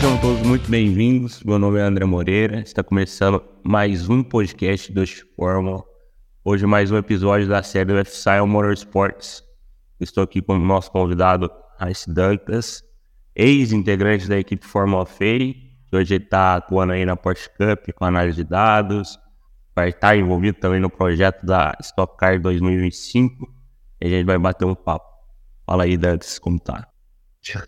Sejam todos muito bem-vindos. Meu nome é André Moreira. Está começando mais um podcast do Fórmula. Hoje mais um episódio da série Lifestyle Motorsports. Estou aqui com o nosso convidado Raíssa Dantas, ex-integrante da equipe Fórmula Fei, que hoje está atuando aí na Porsche Cup com análise de dados, vai estar envolvido também no projeto da Stock Car 2025 e a gente vai bater um papo. Fala aí, Dantas, como tá?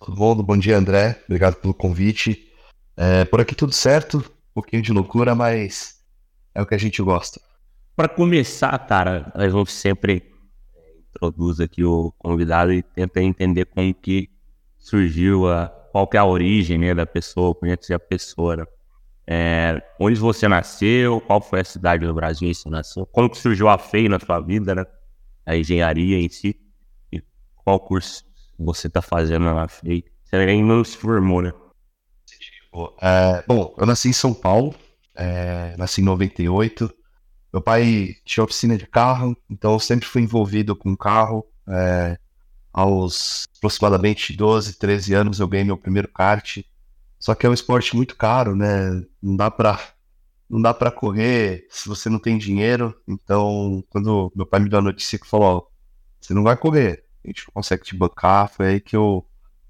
Bom? Dia, André. Obrigado pelo convite. É, por aqui tudo certo, um pouquinho de loucura, mas é o que a gente gosta. Para começar, cara, a gente sempre introduz aqui o convidado e tenta entender como que surgiu a qual que é a origem né, da pessoa, conhecer a pessoa. Né? É, onde você nasceu, qual foi a cidade do Brasil que você nasceu, como que surgiu a FEI na sua vida, né? A engenharia em si, e qual curso você está fazendo na FEI. Você ainda não se formou, né? É, bom, eu nasci em São Paulo, é, nasci em 98. Meu pai tinha oficina de carro, então eu sempre fui envolvido com carro. É, aos aproximadamente 12, 13 anos eu ganhei meu primeiro kart. Só que é um esporte muito caro, né? Não dá para não dá para correr se você não tem dinheiro. Então, quando meu pai me deu a notícia que falou, ó, você não vai correr, a gente consegue te bancar, foi aí que eu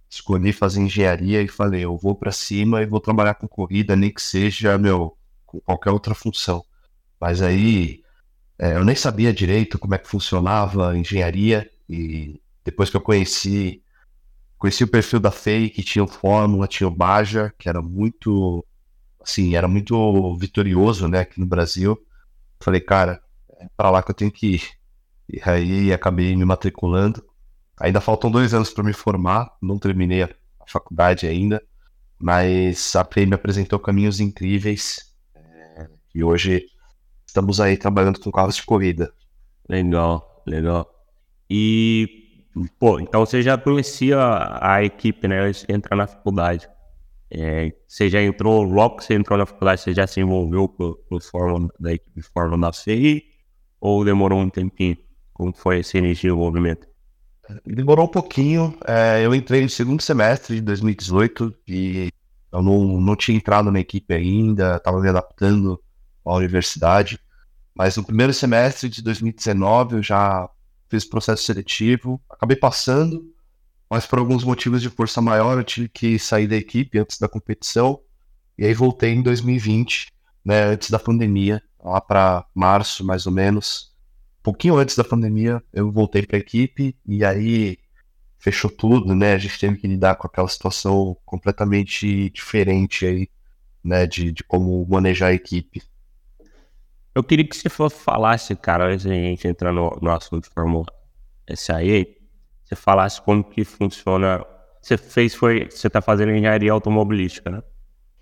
escolhi fazer engenharia e falei, eu vou para cima e vou trabalhar com corrida, nem que seja, meu, com qualquer outra função. Mas aí é, eu nem sabia direito como é que funcionava a engenharia e depois que eu conheci conheci o perfil da FEI, que tinha o Fórmula, tinha o Baja, que era muito assim, era muito vitorioso, né, aqui no Brasil. Falei, cara, é para lá que eu tenho que ir. E aí acabei me matriculando. Ainda faltam dois anos para me formar, não terminei a faculdade ainda, mas a FEI me apresentou caminhos incríveis. É, e hoje estamos aí trabalhando com carros de corrida. Legal, legal. E Pô, então você já conhecia a equipe, né? Antes de entrar na faculdade. É, você já entrou, logo que você entrou na faculdade, você já se envolveu com, com Fórmula da equipe Fórmula da FEI? Ou demorou um tempinho? Como foi esse início de envolvimento? Demorou um pouquinho. É, eu entrei no segundo semestre de 2018 e eu não, não tinha entrado na equipe ainda, estava me adaptando à universidade. Mas no primeiro semestre de 2019 eu já fiz processo seletivo, acabei passando, mas por alguns motivos de força maior eu tive que sair da equipe antes da competição, e aí voltei em 2020, né, antes da pandemia, lá para março mais ou menos, pouquinho antes da pandemia, eu voltei para a equipe, e aí fechou tudo, né, a gente teve que lidar com aquela situação completamente diferente aí, né, de, de como manejar a equipe. Eu queria que você falasse, cara, antes da gente entrar no, no assunto Fórmula SAE, você falasse como que funciona. Você fez, foi. Você está fazendo engenharia automobilística, né?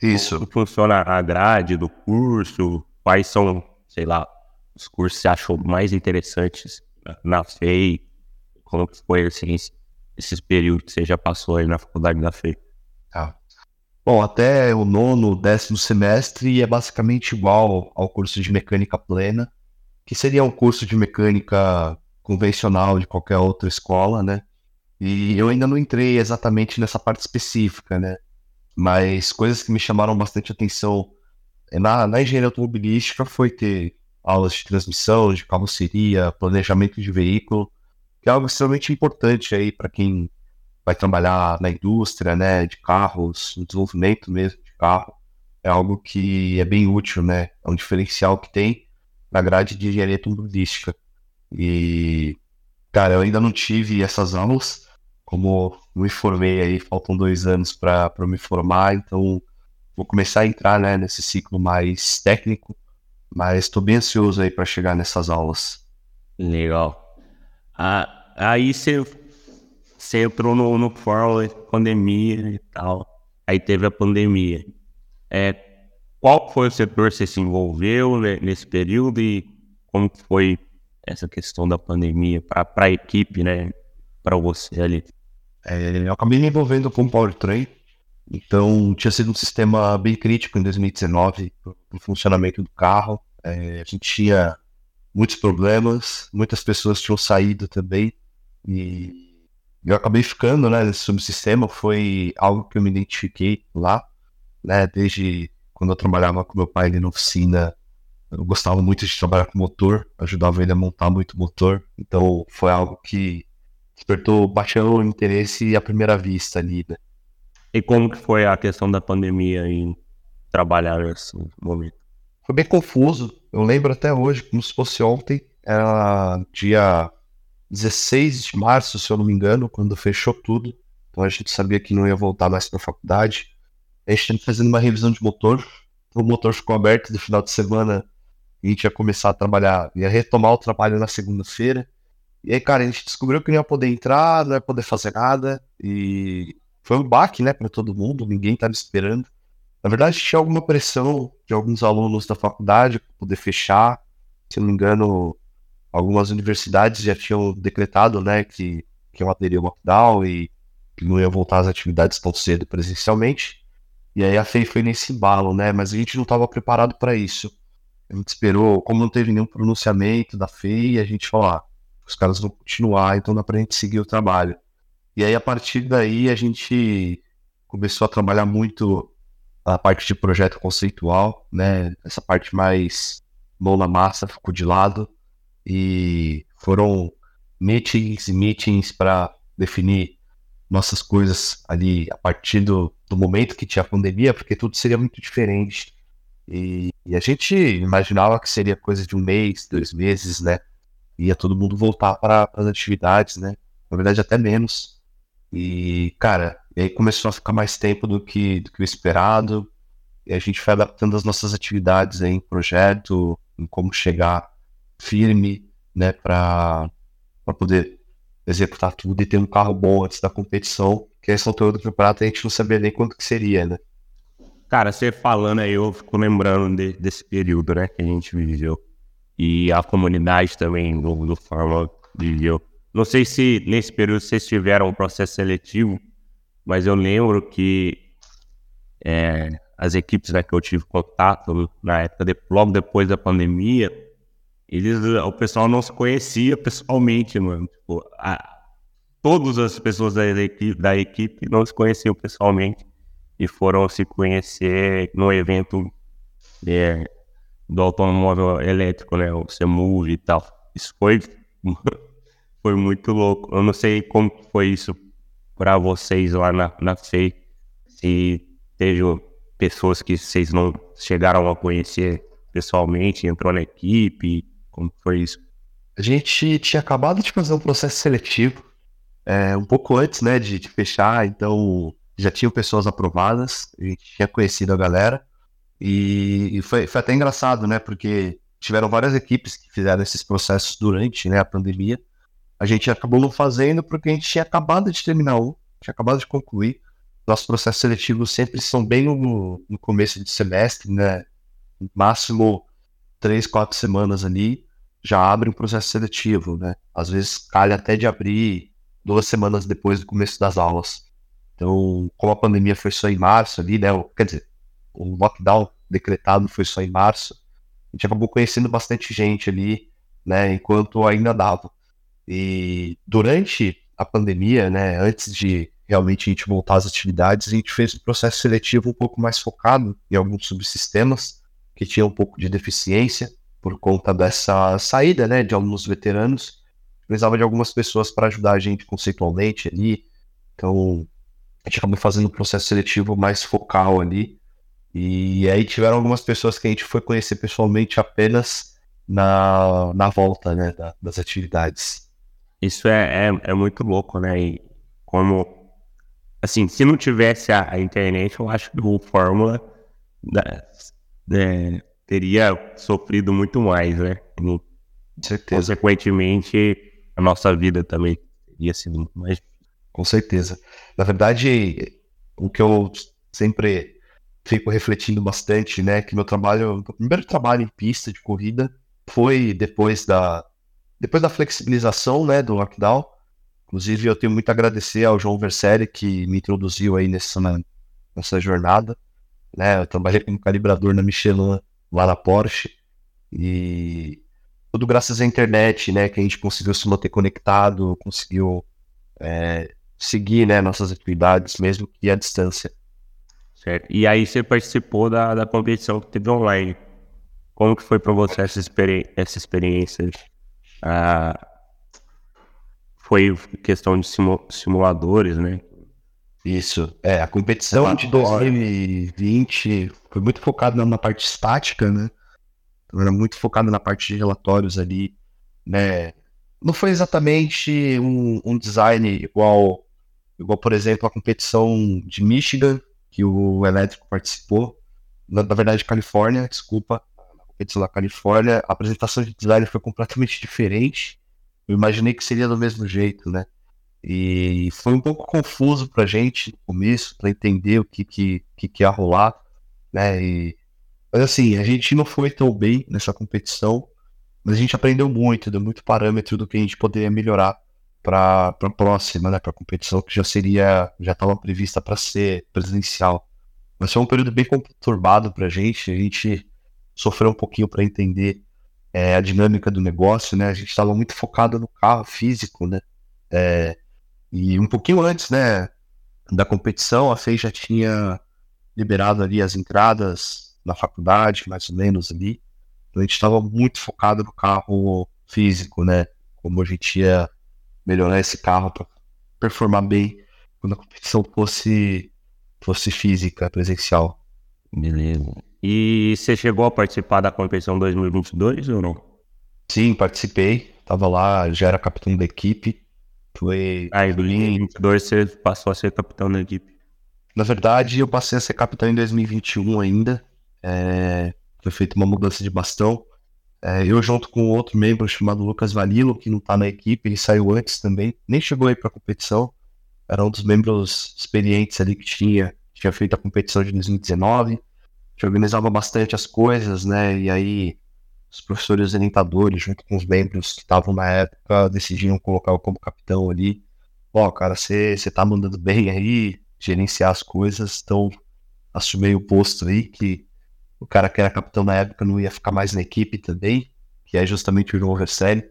Isso. Como funciona a grade do curso? Quais são, sei lá, os cursos que você achou mais interessantes na FEI? Como que foi assim, esses períodos que você já passou aí na faculdade da FEI? Tá. Bom, até o nono, décimo semestre é basicamente igual ao curso de mecânica plena, que seria um curso de mecânica convencional de qualquer outra escola, né? E eu ainda não entrei exatamente nessa parte específica, né? Mas coisas que me chamaram bastante atenção é, na, na engenharia automobilística foi ter aulas de transmissão, de carroceria, planejamento de veículo, que é algo extremamente importante aí para quem vai trabalhar na indústria, né, de carros, no desenvolvimento mesmo de carro, é algo que é bem útil, né? É um diferencial que tem na grade de engenharia automobilística. E, cara, eu ainda não tive essas aulas, como me formei aí, faltam dois anos para me formar, então vou começar a entrar né, nesse ciclo mais técnico, mas estou bem ansioso aí para chegar nessas aulas. Legal. Ah, aí você você entrou no, no fórum, pandemia e tal. Aí teve a pandemia. É, qual foi o setor que você se envolveu nesse período e como foi essa questão da pandemia para a equipe, né? Para você ali? É, eu acabei me envolvendo com o Powertrain. Então, tinha sido um sistema bem crítico em 2019 para o funcionamento do carro. É, a gente tinha muitos problemas, muitas pessoas tinham saído também. E eu acabei ficando né, nesse subsistema, foi algo que eu me identifiquei lá. né? Desde quando eu trabalhava com meu pai ali na oficina, eu gostava muito de trabalhar com motor, ajudava ele a montar muito motor, então foi algo que despertou bastante interesse à primeira vista ali, né? E como que foi a questão da pandemia em trabalhar nesse momento? Foi bem confuso. Eu lembro até hoje, como se fosse ontem, era dia 16 de março, se eu não me engano, quando fechou tudo. Então a gente sabia que não ia voltar mais para a faculdade. A gente estava fazendo uma revisão de motor. O motor ficou aberto no final de semana. A gente ia começar a trabalhar, ia retomar o trabalho na segunda-feira. E aí, cara, a gente descobriu que não ia poder entrar, não ia poder fazer nada. E foi um baque, né, para todo mundo. Ninguém estava esperando. Na verdade, tinha alguma pressão de alguns alunos da faculdade para poder fechar. Se não me engano, algumas universidades já tinham decretado, né, que, que iam aderir ao lockdown e que não iam voltar às atividades tão cedo presencialmente. E aí a FEI foi nesse embalo, né, mas a gente não estava preparado para isso. A gente esperou, como não teve nenhum pronunciamento da FEI, a gente falou, ah, os caras vão continuar, então dá para a gente seguir o trabalho. E aí a partir daí a gente começou a trabalhar muito a parte de projeto conceitual, né, essa parte mais mão na massa ficou de lado e foram meetings e meetings para definir nossas coisas ali a partir do, do momento que tinha a pandemia, porque tudo seria muito diferente. E, e, a gente imaginava que seria coisa de um mês, dois meses, né? Ia todo mundo voltar para as atividades, né? Na verdade, até menos. E, cara, e aí começou a ficar mais tempo do que, do que o esperado. E a gente foi adaptando as nossas atividades aí em projeto, em como chegar firme, né, para poder executar tudo e ter um carro bom antes da competição, que essa altura do campeonato a gente não sabia nem quanto que seria, né? Cara, você falando aí, eu fico lembrando de, desse período, né, que a gente viveu. E a comunidade também do, do Fórmula viveu. Não sei se nesse período vocês tiveram um processo seletivo, mas eu lembro que é, as equipes né, que eu tive contato na época, de, logo depois da pandemia, eles, o pessoal não se conhecia pessoalmente, mano. Tipo, a, todas as pessoas da equipe, da equipe não se conheciam pessoalmente e foram se conhecer no evento é, do automóvel elétrico, né? O CEMUV e tal. Isso foi, foi muito louco. Eu não sei como foi isso para vocês lá na, na FEI. Se teve pessoas que vocês não chegaram a conhecer pessoalmente, entrou na equipe, como foi isso? A gente tinha acabado de fazer um processo seletivo, é, um pouco antes, né, de, de, fechar, então já tinham pessoas aprovadas, a gente tinha conhecido a galera, e, e foi, foi, até engraçado, né, porque tiveram várias equipes que fizeram esses processos durante né, a pandemia. A gente acabou não fazendo porque a gente tinha acabado de terminar um, tinha acabado de concluir. Nossos processos seletivos sempre são bem no, no começo de semestre, né? Máximo três, quatro semanas ali, já abre um processo seletivo, né? Às vezes calha até de abrir duas semanas depois do começo das aulas. Então, como a pandemia foi só em março ali, né? Quer dizer, o lockdown decretado foi só em março, a gente acabou conhecendo bastante gente ali, né? Enquanto ainda dava. E durante a pandemia, né? Antes de realmente a gente voltar às atividades, a gente fez um processo seletivo um pouco mais focado em alguns subsistemas que tinha um pouco de deficiência por conta dessa saída, né, de alguns veteranos. Precisava de algumas pessoas para ajudar a gente conceitualmente ali. Então, a gente acabou fazendo um processo seletivo mais focal ali. E aí tiveram algumas pessoas que a gente foi conhecer pessoalmente apenas na, na volta, né, da, das atividades. Isso é, é, é, muito louco, né? E como, assim, se não tivesse a, a internet, eu acho que o Fórmula é, teria sofrido muito mais, né? Com certeza. Consequentemente, a nossa vida também teria sido muito mais. Com certeza. Na verdade, o que eu sempre fico refletindo bastante, né? Que meu trabalho, meu primeiro trabalho em pista de corrida foi depois da depois da flexibilização, né, do lockdown. Inclusive, eu tenho muito a agradecer ao João Verselli que me introduziu aí nessa, nessa jornada né? Eu trabalhei como calibrador na Michelin lá na Porsche e tudo graças à internet, né? Que a gente conseguiu se manter conectado, conseguiu é, seguir, né? Nossas atividades mesmo que à distância. Certo. E aí você participou da, da competição que teve online. Como que foi para você essa, experi essa experiência? Ah, foi questão de simu simuladores, né? Isso. É, a competição de 2020 foi muito focada na, na parte estática, né? Então, era muito focada na parte de relatórios ali, né? Não foi exatamente um, um design igual, igual, por exemplo, a competição de Michigan, que o Elétrico participou, na, na verdade, Califórnia, desculpa, na competição da Califórnia, a apresentação de design foi completamente diferente. Eu imaginei que seria do mesmo jeito, né? E foi um pouco confuso pra gente no começo, para entender o que, que, que, que ia rolar, né? E, mas assim, a gente não foi tão bem nessa competição, mas a gente aprendeu muito, deu muito parâmetro do que a gente poderia melhorar para a próxima, né, para a competição que já seria, já estava prevista para ser presencial. Mas foi um período bem conturbado para a gente, a gente sofreu um pouquinho para entender é, a dinâmica do negócio, né? A gente estava muito focado no carro físico, né? É, e um pouquinho antes, né, da competição, a FEI já tinha liberado ali as entradas na faculdade, mais ou menos ali. Então a gente estava muito focado no carro físico, né? Como a gente ia melhorar esse carro para performar bem quando a competição fosse, fosse física, presencial. Beleza. E você chegou a participar da competição 2022 ou não? Sim, participei. Tava lá, já era capitão da equipe. Foi. Ah, em 2022 você passou a ser capitão da equipe. Na verdade, eu passei a ser capitão em 2021 ainda. É... Foi feita uma mudança de bastão. É, eu junto com outro membro chamado Lucas Valilo, que não está na equipe, ele saiu antes também, nem chegou aí para a competição, era um dos membros experientes ali que tinha, tinha feito a competição de 2019, que organizava bastante as coisas, né, e aí os professores orientadores, junto com os membros que estavam na época, decidiram colocar o como capitão ali. Ó, cara, você tá mandando bem aí, gerenciar as coisas, então assumei o posto aí, que o cara que era capitão na época não ia ficar mais na equipe também, que é justamente o João Vercelli.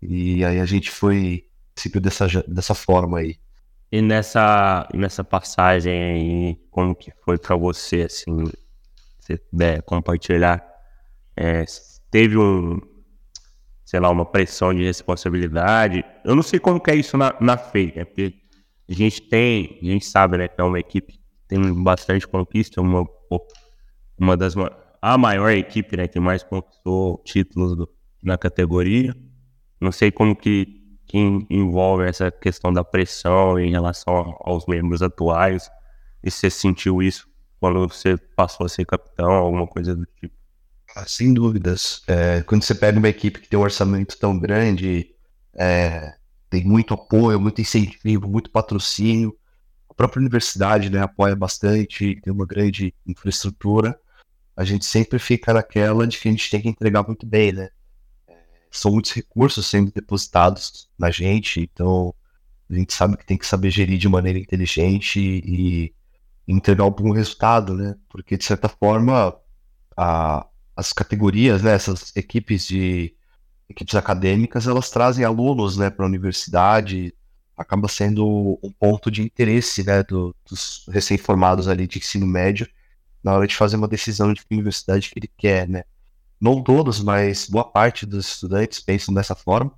E aí a gente foi, seguiu dessa, dessa forma aí. E nessa, nessa passagem aí, como que foi para você, assim, se puder compartilhar, é, teve um, sei lá, uma pressão de responsabilidade. Eu não sei como que é isso na, na FEI, né? Porque a gente tem, a gente sabe, né, que é uma equipe que tem bastante conquista, uma uma das a maior equipe né, que mais conquistou títulos do, na categoria. Não sei como que, que envolve essa questão da pressão em relação aos membros atuais. E você sentiu isso quando você passou a ser capitão, alguma coisa do tipo? Ah, sem dúvidas. É, quando você pega uma equipe que tem um orçamento tão grande, é, tem muito apoio, muito incentivo, muito patrocínio. A própria universidade né, apoia bastante, tem uma grande infraestrutura a gente sempre fica naquela de que a gente tem que entregar muito bem, né? É, são muitos recursos sendo depositados na gente, então a gente sabe que tem que saber gerir de maneira inteligente e entregar um resultado, né? Porque de certa forma a, as categorias, né, essas equipes de equipes acadêmicas, elas trazem alunos, né, para a universidade, acaba sendo um ponto de interesse, né, do, dos recém-formados ali de ensino médio na hora de fazer uma decisão de que universidade que ele quer, né? Não todos, mas boa parte dos estudantes pensam dessa forma,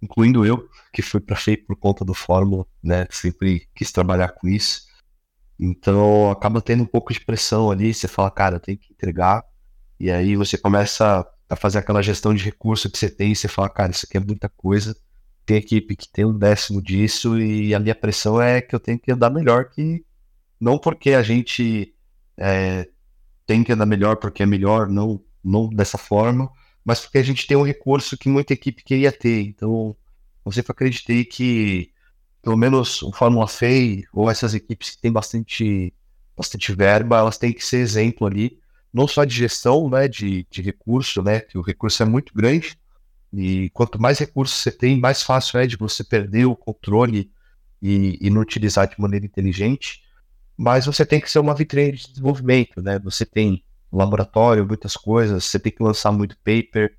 incluindo eu, que fui para FEI por conta do Fórmula, né? Sempre quis trabalhar com isso. Então acaba tendo um pouco de pressão ali, você fala, cara, tem que entregar. E aí você começa a fazer aquela gestão de recurso que você tem, e você fala, cara, isso aqui é muita coisa. Tem equipe que tem um décimo disso, e a minha pressão é que eu tenho que andar melhor que. Não porque a gente é, tem que andar melhor porque é melhor, não, não dessa forma, mas porque a gente tem um recurso que muita equipe queria ter. Então, eu sempre acreditei que, pelo menos o Fórmula FEI ou essas equipes que têm bastante, bastante verba, elas têm que ser exemplo ali, não só de gestão, né, de, de recurso, né, que o recurso é muito grande, e quanto mais recursos você tem, mais fácil é de você perder o controle e, e não utilizar de maneira inteligente mas você tem que ser uma vitrine de desenvolvimento, né? Você tem laboratório, muitas coisas, você tem que lançar muito paper,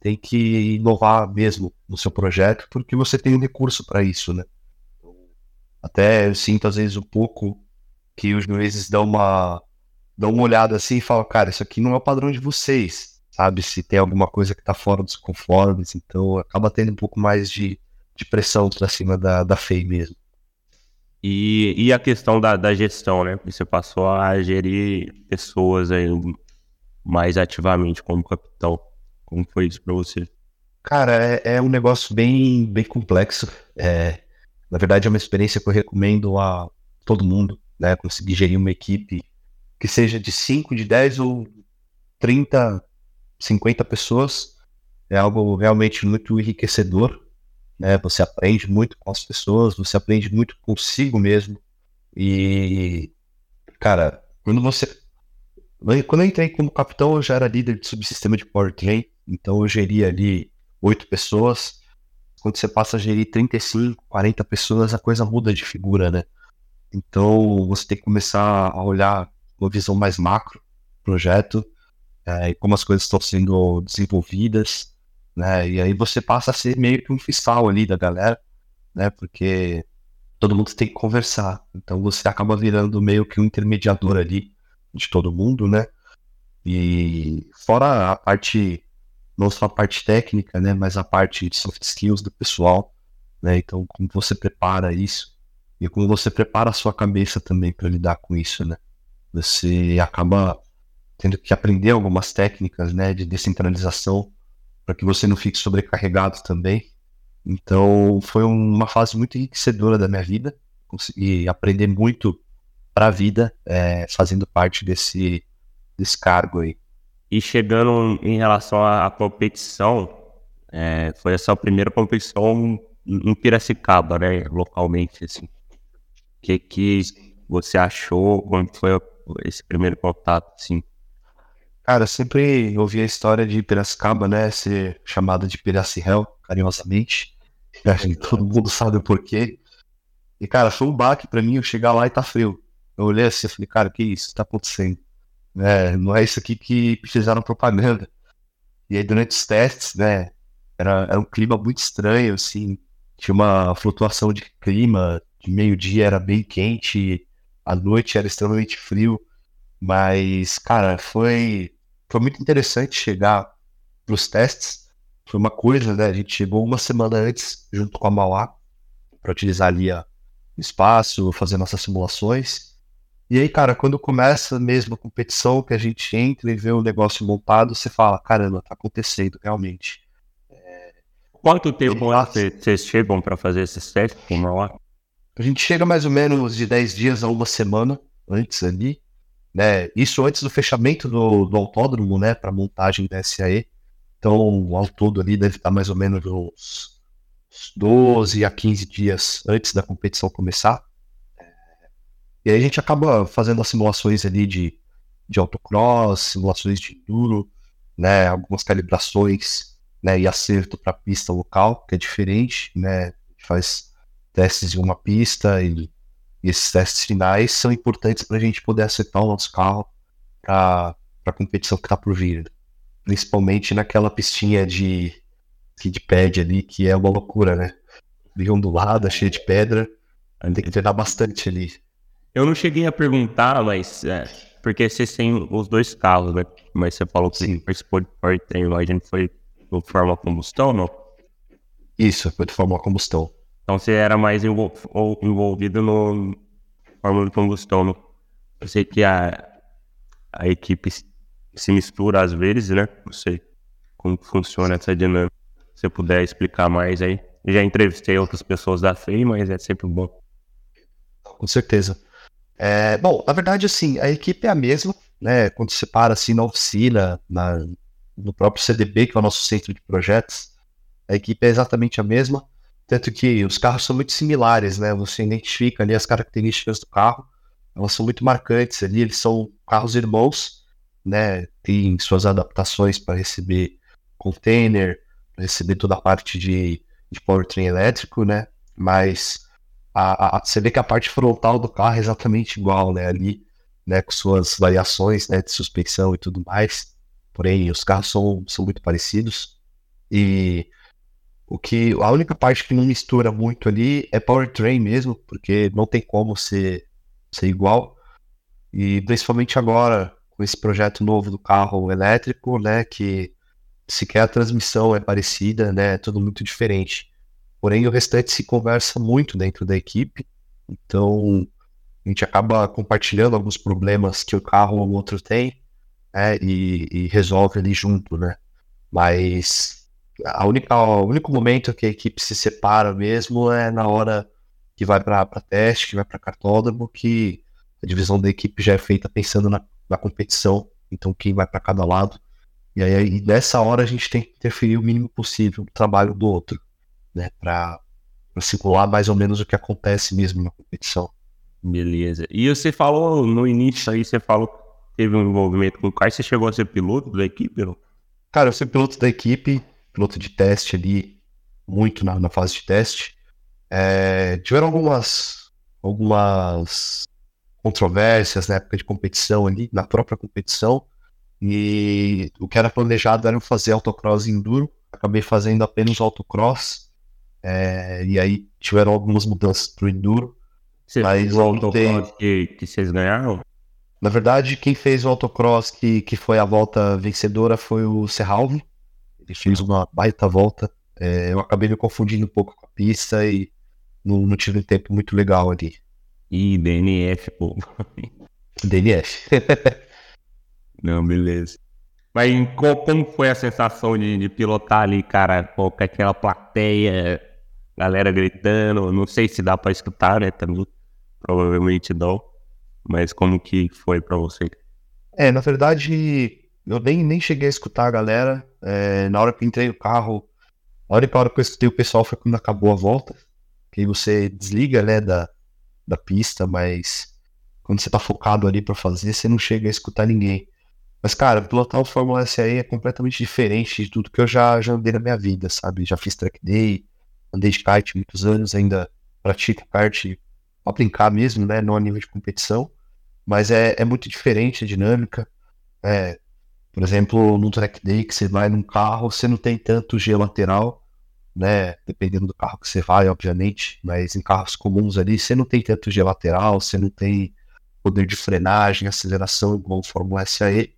tem que inovar mesmo no seu projeto, porque você tem um recurso para isso, né? Até eu sinto às vezes um pouco que os juízes dão uma, dão uma olhada assim e falam, cara, isso aqui não é o padrão de vocês, sabe? Se tem alguma coisa que tá fora dos conformes, então acaba tendo um pouco mais de, de pressão pra cima da, da FEI mesmo. E, e a questão da, da gestão, né? Você passou a gerir pessoas aí mais ativamente como capitão. Como foi isso para você? Cara, é, é, um negócio bem, bem complexo. É, na verdade, é uma experiência que eu recomendo a todo mundo, né? Conseguir gerir uma equipe que seja de 5, de 10 ou 30, 50 pessoas. É algo realmente muito enriquecedor. Né? Você aprende muito com as pessoas, você aprende muito consigo mesmo. E, cara, quando você. Quando eu entrei como capitão, eu já era líder de subsistema de powertrain, então eu geria ali oito pessoas. Quando você passa a gerir 35, 40 pessoas, a coisa muda de figura, né? Então você tem que começar a olhar uma visão mais macro projeto é, e como as coisas estão sendo desenvolvidas, né? E aí você passa a ser meio que um fiscal ali da galera, né? Porque todo mundo tem que conversar. Então você acaba virando meio que um intermediador ali de todo mundo, né? E fora a parte, não só a parte técnica, né? Mas a parte de soft skills do pessoal, né? Então como você prepara isso e como você prepara a sua cabeça também para lidar com isso, né? Você acaba tendo que aprender algumas técnicas, né, de descentralização para que você não fique sobrecarregado também. Então, foi uma fase muito enriquecedora da minha vida, consegui aprender muito para a vida, é, fazendo parte desse, desse cargo aí. E chegando em relação à, competição, é, foi a sua primeira competição em Piracicaba, né, localmente, assim. O que, que você achou, como foi esse primeiro contato, assim? Cara, sempre ouvi a história de Piracicaba, né, ser chamada de Piracirel, carinhosamente. Que todo mundo sabe o porquê. E, cara, foi um baque pra mim eu chegar lá e tá frio. Eu olhei assim e falei, cara, que isso tá acontecendo? É, não é isso aqui que fizeram propaganda. E aí, durante os testes, né, era, era um clima muito estranho, assim. Tinha uma flutuação de clima, de meio-dia era bem quente, à noite era extremamente frio, mas, cara, foi, foi muito interessante chegar para os testes. Foi uma coisa, né? A gente chegou uma semana antes, junto com a Mauá, para utilizar ali o espaço, fazer nossas simulações. E aí, cara, quando começa mesmo a competição, que a gente entra e vê o negócio montado, você fala, caramba, tá acontecendo realmente. É... Quanto tempo vocês chegam para fazer esses testes com a Mauá? A gente chega mais ou menos de 10 dias a uma semana antes ali, né? Isso antes do fechamento do, do autódromo, né? Para montagem da SAE. Então, ao todo ali deve estar mais ou menos uns 12 a 15 dias antes da competição começar. E aí a gente acaba fazendo as simulações ali de, de autocross, simulações de enduro, né? Algumas calibrações, né? E acerto para pista local, que é diferente, né? A faz testes em uma pista e, e esses testes finais são importantes para a gente poder acertar o nosso carro para a competição que está por vir. Principalmente naquela pistinha de, de pad ali, que é uma loucura, né? Bem ondulada, cheia de pedra. Tem que treinar bastante ali. Eu não cheguei a perguntar, mas. É, porque vocês têm os dois carros, né? Mas você falou que Sim. participou de powertrain, a gente foi de forma combustão, não? Isso, foi de forma combustão. Então você era mais envolvido no fórmula de combustão. No... Eu sei que a, a equipe se mistura às vezes, né? Não sei como funciona essa dinâmica. Se você puder explicar mais aí. Já entrevistei outras pessoas da FEI, mas é sempre bom. Com certeza. É, bom, na verdade, assim, a equipe é a mesma, né? Quando você para assim na oficina, na, no próprio CDB, que é o nosso centro de projetos, a equipe é exatamente a mesma. Tanto que os carros são muito similares, né? Você identifica ali as características do carro, elas são muito marcantes ali, eles são carros irmãos, né? Tem suas adaptações para receber container, para receber toda a parte de, de powertrain elétrico, né? Mas a, a, você vê que a parte frontal do carro é exatamente igual, né? Ali, né? Com suas variações, né? De suspensão e tudo mais. Porém, os carros são, são muito parecidos. E o que a única parte que não mistura muito ali é powertrain mesmo, porque não tem como ser, ser igual. E principalmente agora, com esse projeto novo do carro elétrico, né, que sequer a transmissão é parecida, né, é tudo muito diferente. Porém, o restante se conversa muito dentro da equipe, então a gente acaba compartilhando alguns problemas que o carro ou o outro tem, né, e, e resolve ali junto, né. Mas a única, o único momento que a equipe se separa mesmo é na hora que vai para teste, que vai para cartódromo, que a divisão da equipe já é feita pensando na, na competição, então quem vai para cada lado. E aí, nessa hora, a gente tem que interferir o mínimo possível no trabalho do outro, né, para simular mais ou menos o que acontece mesmo na competição. Beleza. E você falou no início aí, você falou que teve um envolvimento com o Caio, você chegou a ser piloto da equipe, não? Cara, eu sou piloto da equipe, piloto de teste ali, muito na, na fase de teste. É, tiveram algumas, algumas controvérsias na época de competição ali, na própria competição. E o que era planejado era fazer autocross e enduro. Acabei fazendo apenas autocross. É, e aí tiveram algumas mudanças pro enduro. Você mas o autocross que, que vocês ganharam? Na verdade, quem fez o autocross que, que foi a volta vencedora foi o Serralvo. Ele fez uma baita volta. É, eu acabei me confundindo um pouco com a pista e não, não tive um tempo muito legal ali. Ih, DNF, pô. DNF. não, beleza. Mas como foi a sensação de, de pilotar ali, cara, com aquela plateia, galera gritando? Não sei se dá pra escutar, né? Também. Provavelmente não. Mas como que foi para você? É, na verdade, eu nem, nem cheguei a escutar a galera. É, na hora que entrei no carro, a hora, a hora que eu escutei o pessoal foi quando acabou a volta. Que aí você desliga, né, da, da pista, mas quando você tá focado ali para fazer, você não chega a escutar ninguém. Mas, cara, pilotar o Fórmula SAE é completamente diferente de tudo que eu já, já andei na minha vida, sabe? Já fiz track day, andei de kart muitos anos, ainda pratico kart pra brincar mesmo, né? Não a nível de competição. Mas é, é muito diferente a dinâmica. É, por exemplo, no track day que você vai num carro, você não tem tanto G lateral, né? Dependendo do carro que você vai, obviamente. Mas em carros comuns ali, você não tem tanto G lateral, você não tem poder de frenagem, aceleração igual o Fórmula SAE.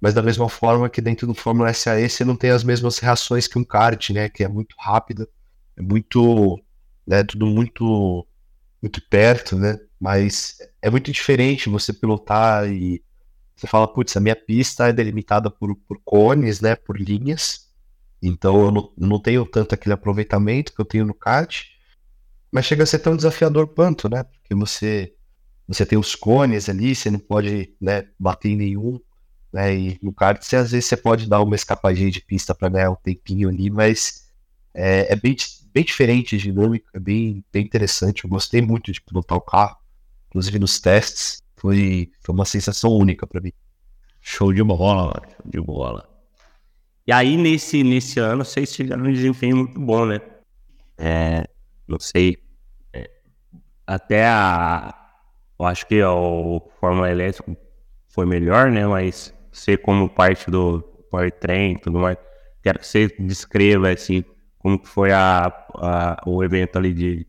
Mas da mesma forma que dentro do Fórmula SAE você não tem as mesmas reações que um kart, né? Que é muito rápida, é muito, né? Tudo muito, muito perto, né? Mas é muito diferente você pilotar e você fala, putz, a minha pista é delimitada por, por cones, né, por linhas, então eu não, não tenho tanto aquele aproveitamento que eu tenho no kart, mas chega a ser tão desafiador quanto, né, porque você, você tem os cones ali, você não pode, né, bater em nenhum, né, e no kart você, às vezes você pode dar uma escapadinha de pista para ganhar um tempinho ali, mas é, é bem, bem diferente de dinâmica, é bem, bem interessante, eu gostei muito de pilotar o carro, inclusive nos testes, foi, foi uma sensação única para mim. Show de bola, show de bola. E aí, nesse, nesse ano, vocês tiveram um desempenho muito bom, né? É, não sei. É, até a. Eu acho que o Fórmula Elétrico foi melhor, né? Mas você, como parte do Powertrain e tudo mais, quero que você descreva, assim, como foi a, a, o evento ali de,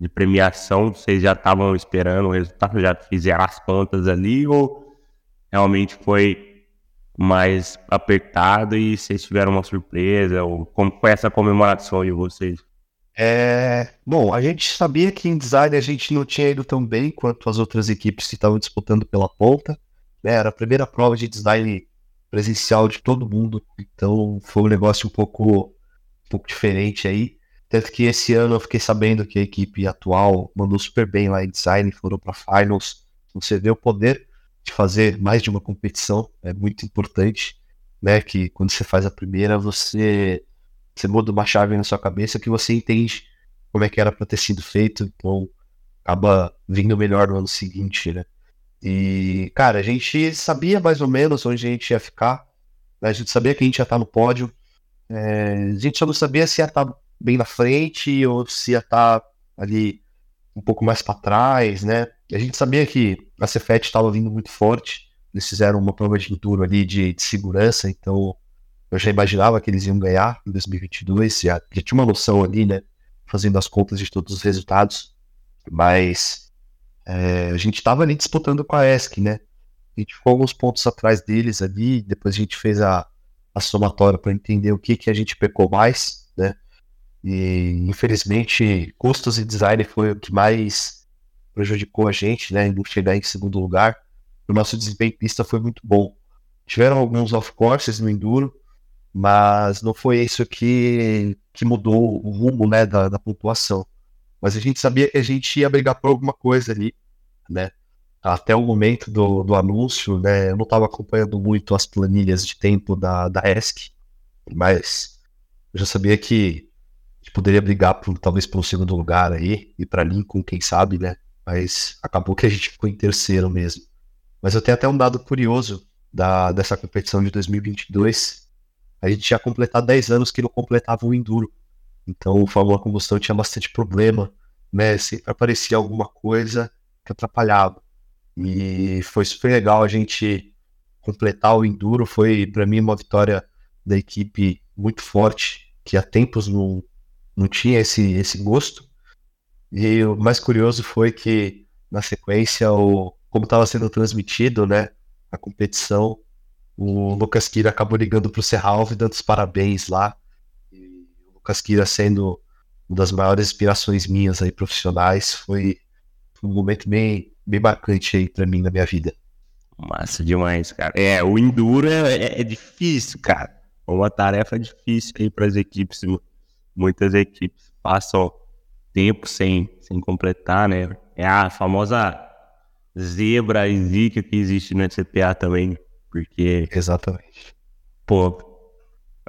de premiação, vocês já estavam esperando o resultado, já fizeram as contas ali, ou realmente foi mais apertado e vocês tiveram uma surpresa? Ou como foi essa comemoração de vocês? É, bom, a gente sabia que em design a gente não tinha ido tão bem quanto as outras equipes que estavam disputando pela ponta. Né? Era a primeira prova de design presencial de todo mundo, então foi um negócio um pouco, pouco diferente aí. Tanto que esse ano eu fiquei sabendo que a equipe atual mandou super bem lá em design, foram para finals. Você vê o poder de fazer mais de uma competição, é muito importante, né? Que quando você faz a primeira, você, você muda uma chave na sua cabeça que você entende como é que era para ter sido feito, então acaba vindo melhor no ano seguinte, né? E, cara, a gente sabia mais ou menos onde a gente ia ficar, né? a gente sabia que a gente ia estar no pódio, é, a gente só não sabia se ia estar bem na frente ou se ia estar tá ali um pouco mais para trás, né? A gente sabia que a Cefet estava vindo muito forte, eles fizeram uma prova de enduro ali de, de, segurança, então eu já imaginava que eles iam ganhar em 2022, já, já tinha uma noção ali, né? Fazendo as contas de todos os resultados, mas é, a gente estava ali disputando com a ESC, né? A gente ficou alguns pontos atrás deles ali, depois a gente fez a, a somatória para entender o que, que a gente pecou mais, né? E infelizmente, custos e design foi o que mais prejudicou a gente, né? Em chegar em segundo lugar. O nosso desempenho em pista foi muito bom. Tiveram alguns off-courses no Enduro, mas não foi isso que, que mudou o rumo né, da, da pontuação. Mas a gente sabia que a gente ia brigar por alguma coisa ali, né? Até o momento do, do anúncio, né? Eu não estava acompanhando muito as planilhas de tempo da, da ESC, mas eu já sabia que poderia brigar por, talvez pelo segundo lugar aí, e para Lincoln, quem sabe, né? Mas acabou que a gente ficou em terceiro mesmo. Mas eu tenho até um dado curioso da, dessa competição de 2022. A gente tinha completado 10 anos que não completava o Enduro. Então o Fórmula Combustão tinha bastante problema, né? Sempre aparecia alguma coisa que atrapalhava. E foi super legal a gente completar o Enduro. Foi para mim uma vitória da equipe muito forte, que há tempos não, não tinha esse, esse gosto. E o mais curioso foi que na sequência, o, como estava sendo transmitido, né, a competição, o Lucas Kira acabou ligando para o Serralve dando os parabéns lá Casquira sendo uma das maiores inspirações minhas aí profissionais. Foi, um momento bem, bem marcante aí para mim na minha vida. Massa demais, cara. É, o Enduro é, é difícil, cara. É uma tarefa difícil aí para as equipes. Muitas equipes passam tempo sem, sem completar, né? É a famosa zebra e zica que existe no CPA também, porque... Exatamente. Pô,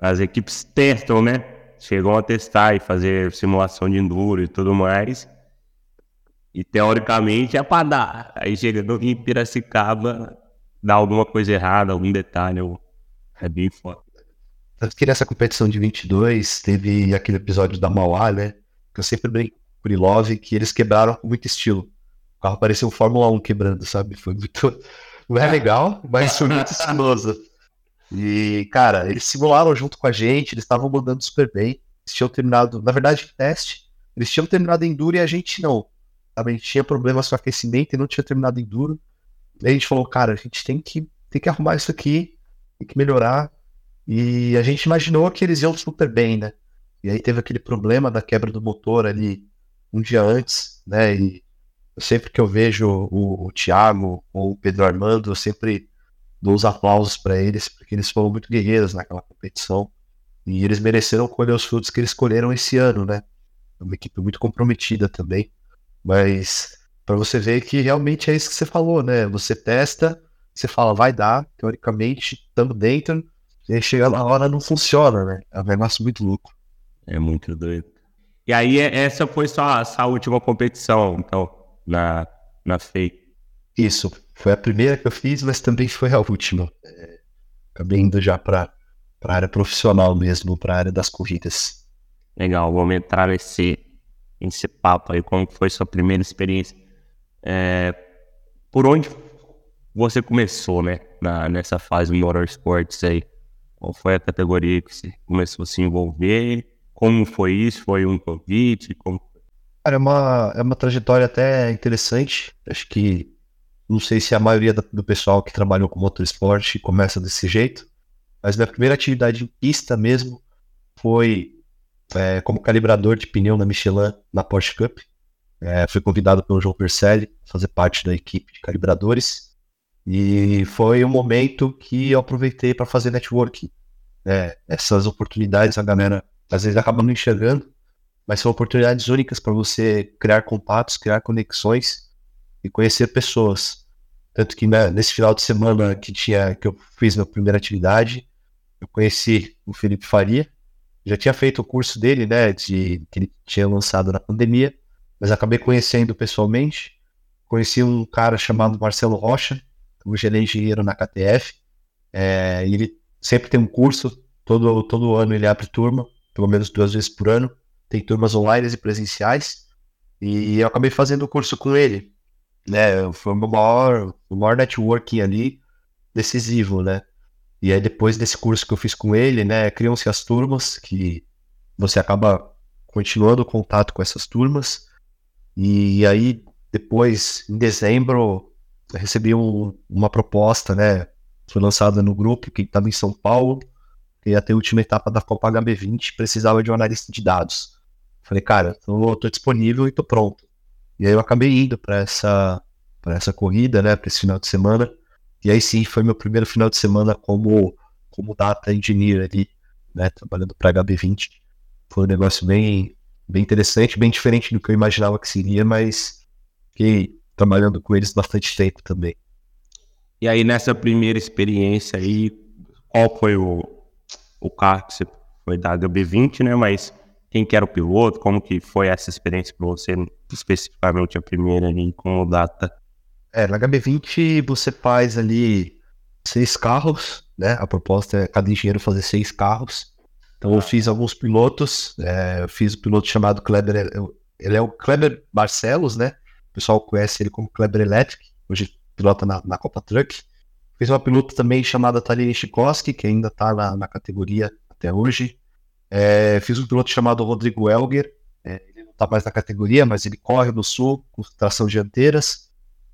as equipes testam, né? chegam a testar e fazer simulação de enduro e tudo mais. E teoricamente é para dar. Aí no em Piracicaba, dá alguma coisa errada, algum detalhe, é bem foda. Tanto que nessa competição de 22 teve aquele episódio da Mauá, né? Que eu sempre brinco por Ilove, que eles quebraram com muito estilo. O carro parecia um Fórmula 1 quebrando, sabe? Foi muito. Não é legal, mas foi muito estiloso. E, cara, eles simularam junto com a gente, eles estavam mandando super bem. Eles tinham terminado, na verdade, teste. Eles tinham terminado Enduro e a gente não. Gente tinha problemas com aquecimento e não tinha terminado Enduro. E a gente falou, cara, a gente tem que, tem que arrumar isso aqui, tem que melhorar. E a gente imaginou que eles iam super bem, né? E aí teve aquele problema da quebra do motor ali um dia antes, né? E sempre que eu vejo o, o Thiago ou o Pedro Armando, eu sempre dou os aplausos para eles, porque eles foram muito guerreiros naquela competição. E eles mereceram colher os frutos que eles escolheram esse ano, né? É uma equipe muito comprometida também. Mas para você ver que realmente é isso que você falou, né? Você testa, você fala, vai dar, teoricamente, estamos dentro, e aí chega na hora não funciona, né? É um negócio muito louco. É muito doido. E aí, essa foi só a última competição, então, na, na FEI. Isso, foi a primeira que eu fiz, mas também foi a última. É, acabei indo já para a área profissional mesmo, para a área das corridas. Legal, vamos entrar nesse, nesse papo aí, como foi sua primeira experiência. É, por onde você começou, né, na, nessa fase do motorsports aí? Qual foi a categoria que você começou a se envolver? Como foi isso? Foi um convite? Como... Cara, é uma, é uma trajetória até interessante. Acho que não sei se a maioria do pessoal que trabalhou com motorsport começa desse jeito, mas minha primeira atividade em pista mesmo foi é, como calibrador de pneu na Michelin na Porsche Cup. É, fui convidado pelo João Percelli a fazer parte da equipe de calibradores e foi um momento que eu aproveitei para fazer networking. É, essas oportunidades a galera às vezes acaba não enxergando, mas são oportunidades únicas para você criar contatos, criar conexões e conhecer pessoas. Tanto que né, nesse final de semana que, tinha, que eu fiz minha primeira atividade, eu conheci o Felipe Faria. Já tinha feito o curso dele, né, de, que ele tinha lançado na pandemia, mas acabei conhecendo pessoalmente. Conheci um cara chamado Marcelo Rocha, hoje ele é engenheiro na KTF. É, ele sempre tem um curso, todo, todo ano ele abre turma, pelo menos duas vezes por ano. Tem turmas online e presenciais. E eu acabei fazendo o curso com ele né? Foi o maior, o maior networking ali decisivo, né? E aí depois desse curso que eu fiz com ele, né, criam-se as turmas que você acaba continuando o contato com essas turmas. E aí depois, em dezembro, recebi um, uma proposta, né? Foi lançada no grupo que estava em São Paulo, que ia ter a última etapa da Copa HB20, precisava de um analista de dados. Falei, cara, tô, tô disponível e tô pronto. E aí eu acabei indo para essa, essa corrida, né? Para esse final de semana. E aí sim, foi meu primeiro final de semana como, como data engineer ali, né? Trabalhando para HB20. Foi um negócio bem, bem interessante, bem diferente do que eu imaginava que seria, mas fiquei trabalhando com eles bastante tempo também. E aí, nessa primeira experiência aí, qual foi o, o carro que você foi da HB20, né? Mas quem que era o piloto, como que foi essa experiência para você, especificamente a primeira ali, como data? É, na HB20 você faz ali seis carros, né? A proposta é cada engenheiro fazer seis carros. Então eu fiz alguns pilotos, é, eu fiz o um piloto chamado Kleber, ele é o Kleber Barcelos, né? O pessoal conhece ele como Kleber Electric, hoje pilota na, na Copa Truck. Fiz uma piloto também chamada Taline Chikoski, que ainda está na, na, categoria até hoje. É, fiz um piloto chamado Rodrigo Elger, é, ele não está mais na categoria, mas ele corre no sul com tração dianteiras.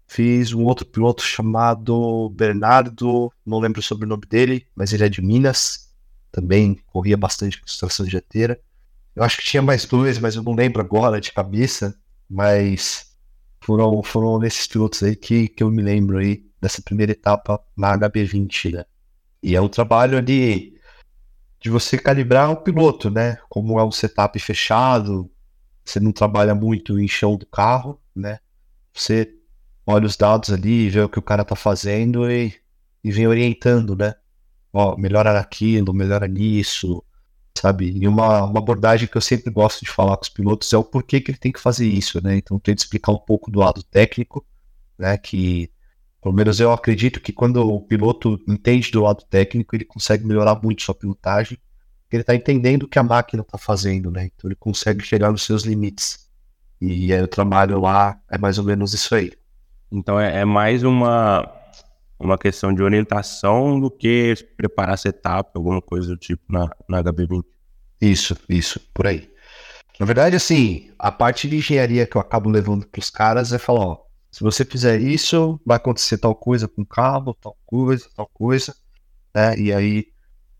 Fiz um outro piloto chamado Bernardo, não lembro o sobrenome dele, mas ele é de Minas, também corria bastante com tração dianteira. Eu acho que tinha mais dois, mas eu não lembro agora de cabeça, mas foram, foram nesses pilotos aí que, que eu me lembro aí dessa primeira etapa na HB20, né? E é um trabalho ali de você calibrar o piloto, né? Como é um setup fechado, você não trabalha muito em chão do carro, né? Você olha os dados ali, vê o que o cara tá fazendo e, e vem orientando, né? Ó, melhora naquilo, melhora nisso, sabe? E uma, uma abordagem que eu sempre gosto de falar com os pilotos é o porquê que ele tem que fazer isso, né? Então, tento explicar um pouco do lado técnico, né? Que, pelo menos eu acredito que quando o piloto entende do lado técnico, ele consegue melhorar muito sua pilotagem, porque ele está entendendo o que a máquina está fazendo, né? Então, ele consegue chegar nos seus limites. E aí, o trabalho lá é mais ou menos isso aí. Então, é, é mais uma uma questão de orientação do que preparar setup, alguma coisa do tipo na, na HB20. Isso, isso, por aí. Na verdade, assim, a parte de engenharia que eu acabo levando para os caras é falar, ó, se você fizer isso, vai acontecer tal coisa com o cabo, tal coisa, tal coisa, né? E aí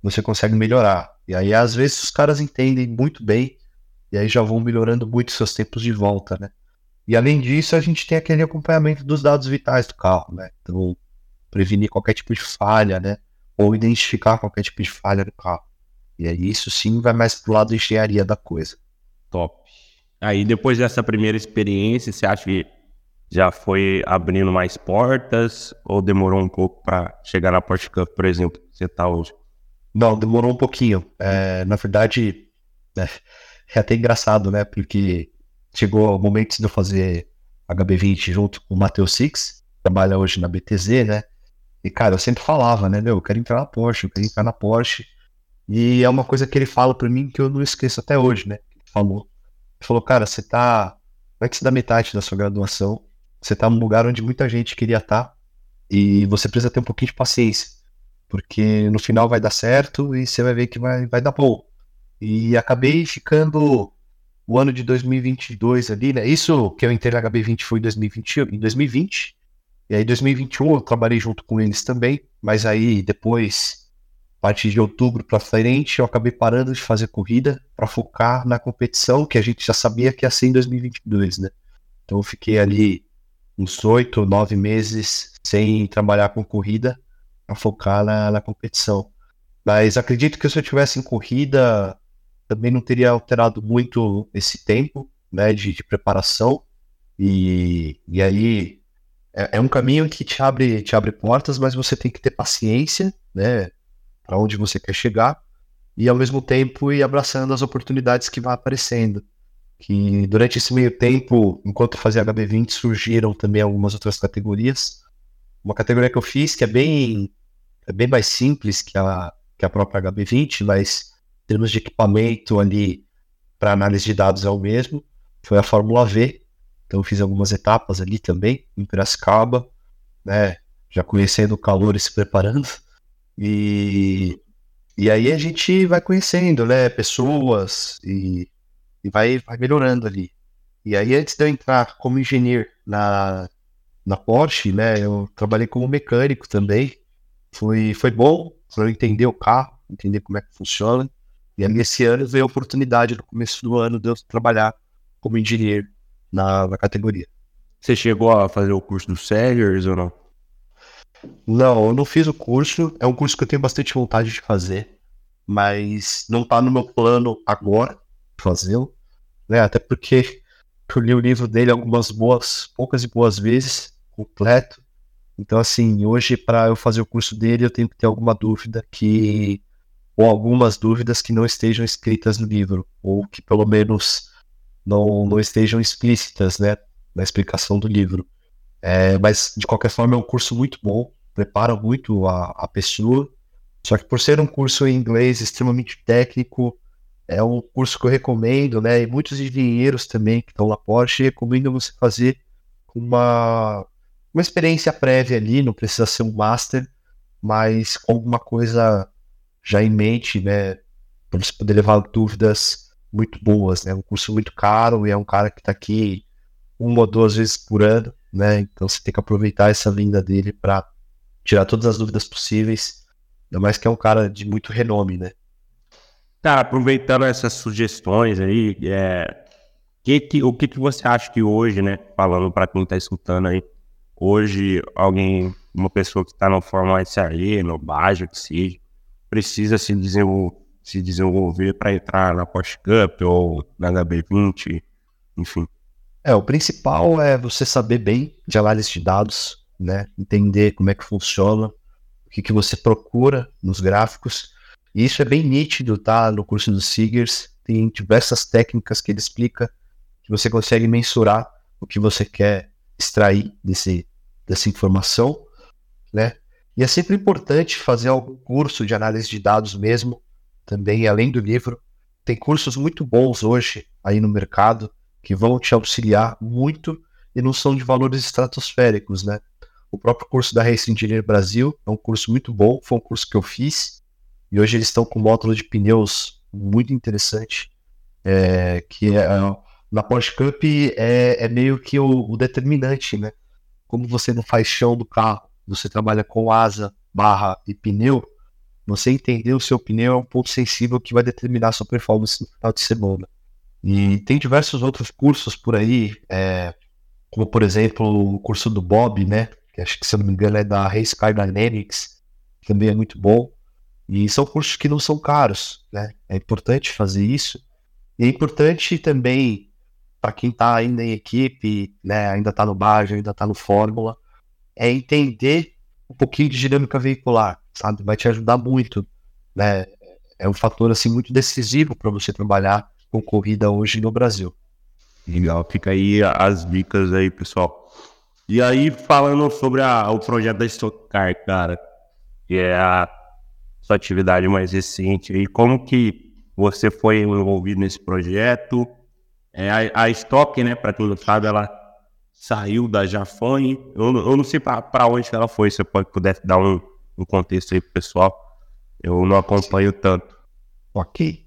você consegue melhorar. E aí, às vezes, os caras entendem muito bem e aí já vão melhorando muito seus tempos de volta, né? E além disso, a gente tem aquele acompanhamento dos dados vitais do carro, né? Então, prevenir qualquer tipo de falha, né? Ou identificar qualquer tipo de falha no carro. E aí isso sim vai mais pro lado da engenharia da coisa. Top. Aí depois dessa primeira experiência, você acha que já foi abrindo mais portas ou demorou um pouco para chegar na Porsche Cup, por exemplo, que você está hoje? Não, demorou um pouquinho. É, na verdade, é, é, até engraçado, né? Porque chegou o momento de eu fazer HB20 junto com o Matheus Six, trabalha hoje na BTZ, né? E, cara, eu sempre falava, né, meu, eu quero entrar na Porsche, eu quero entrar na Porsche. E é uma coisa que ele fala para mim que eu não esqueço até hoje, né? Ele falou. Ele falou, cara, você tá. Vai que você dá metade da sua graduação. Você tá num lugar onde muita gente queria estar. Tá, e você precisa ter um pouquinho de paciência. Porque no final vai dar certo e você vai ver que vai, vai dar bom. E acabei ficando o ano de 2022 ali, né? Isso que eu entrei na HB20 foi em 2020, em 2020. E aí, 2021, eu trabalhei junto com eles também, mas aí depois, a partir de outubro para frente, eu acabei parando de fazer corrida para focar na competição, que a gente já sabia que ia ser em 2022, né? Então, eu fiquei ali uns oito, nove meses sem trabalhar com corrida para focar na, na competição. Mas acredito que se eu tivesse em corrida, também não teria alterado muito esse tempo né, de, de preparação. E, e aí é, é, um caminho que te abre, te abre portas, mas você tem que ter paciência, né, para onde você quer chegar e ao mesmo tempo ir abraçando as oportunidades que vão aparecendo. Que durante esse meio tempo, enquanto fazia HB20, surgiram também algumas outras categorias. Uma categoria que eu fiz que é bem, é bem mais simples que a, que a própria HB20, mas em termos de equipamento ali para análise de dados é o mesmo. Foi a Fórmula V, então fiz algumas etapas ali também, em Piracicaba, né? Já conhecendo o calor e se preparando. E, e aí a gente vai conhecendo, né? Pessoas e, e vai, vai melhorando ali. E aí antes de eu entrar como engenheiro na, na Porsche, né? Eu trabalhei como mecânico também. Foi, foi bom para eu entender o carro, entender como é que funciona. E aí, esse ano veio a oportunidade, no começo do ano, de eu trabalhar como engenheiro na, na categoria. Você chegou a fazer o curso do Sellers ou não? Não, eu não fiz o curso. É um curso que eu tenho bastante vontade de fazer, mas não está no meu plano agora fazê-lo, né? Até porque eu li o livro dele algumas boas, poucas e boas vezes, completo. Então, assim, hoje para eu fazer o curso dele, eu tenho que ter alguma dúvida que ou algumas dúvidas que não estejam escritas no livro, ou que pelo menos não, não estejam explícitas, né, na explicação do livro. É, mas, de qualquer forma, é um curso muito bom, prepara muito a, a pessoa. Só que por ser um curso em inglês extremamente técnico, é um curso que eu recomendo, né? E muitos engenheiros também que estão na Porsche recomendam você fazer uma, uma experiência prévia ali, não precisa ser um master, mas alguma coisa já em mente, né? Para você poder levar dúvidas muito boas, né? Um curso muito caro e é um cara que está aqui uma ou duas vezes por ano, né? Então você tem que aproveitar essa vinda dele para tirar todas as dúvidas possíveis. Ainda mais que é um cara de muito renome, né? Tá, aproveitando essas sugestões aí, é, que, que, o que, que você acha que hoje, né? Falando para quem está escutando aí, hoje alguém, uma pessoa que está no Fórmula SRE, no Baja, que seja, precisa se desenvolver, se desenvolver para entrar na Porsche Cup ou na HB20, enfim. É, o principal é você saber bem de análise de dados, né? Entender como é que funciona, o que, que você procura nos gráficos. E isso é bem nítido, tá? No curso do Seegers, tem diversas técnicas que ele explica que você consegue mensurar o que você quer extrair desse, dessa informação, né? E é sempre importante fazer algum curso de análise de dados mesmo, também além do livro. Tem cursos muito bons hoje aí no mercado que vão te auxiliar muito e não são de valores estratosféricos, né? O próprio curso da Race Engineer Brasil é um curso muito bom, foi um curso que eu fiz e hoje eles estão com um módulo de pneus muito interessante, é, que é na Porsche Cup é, é meio que o, o determinante, né? Como você não faz chão do carro, você trabalha com asa, barra e pneu, você entender o seu pneu é um ponto sensível que vai determinar a sua performance no final de semana. E tem diversos outros cursos por aí, é, como por exemplo o curso do Bob, né? Que acho que se eu não me engano é da Race Car Dynamics, que também é muito bom. E são cursos que não são caros, né? É importante fazer isso. E é importante também para quem está ainda em equipe, né? Ainda está no Baja, ainda está no Fórmula, é entender um pouquinho de dinâmica veicular, sabe? Vai te ajudar muito, né? É um fator assim muito decisivo para você trabalhar com corrida hoje no Brasil. Legal, fica aí as dicas aí, pessoal. E aí, falando sobre a, o projeto da Stock Car, cara, que é a sua atividade mais recente, e como que você foi envolvido nesse projeto? É, a, a Stock, né, para quem não sabe, ela saiu da Jafone. Eu, eu não sei para onde ela foi, se você puder dar um, um contexto aí pro pessoal. Eu não acompanho tanto. Ok.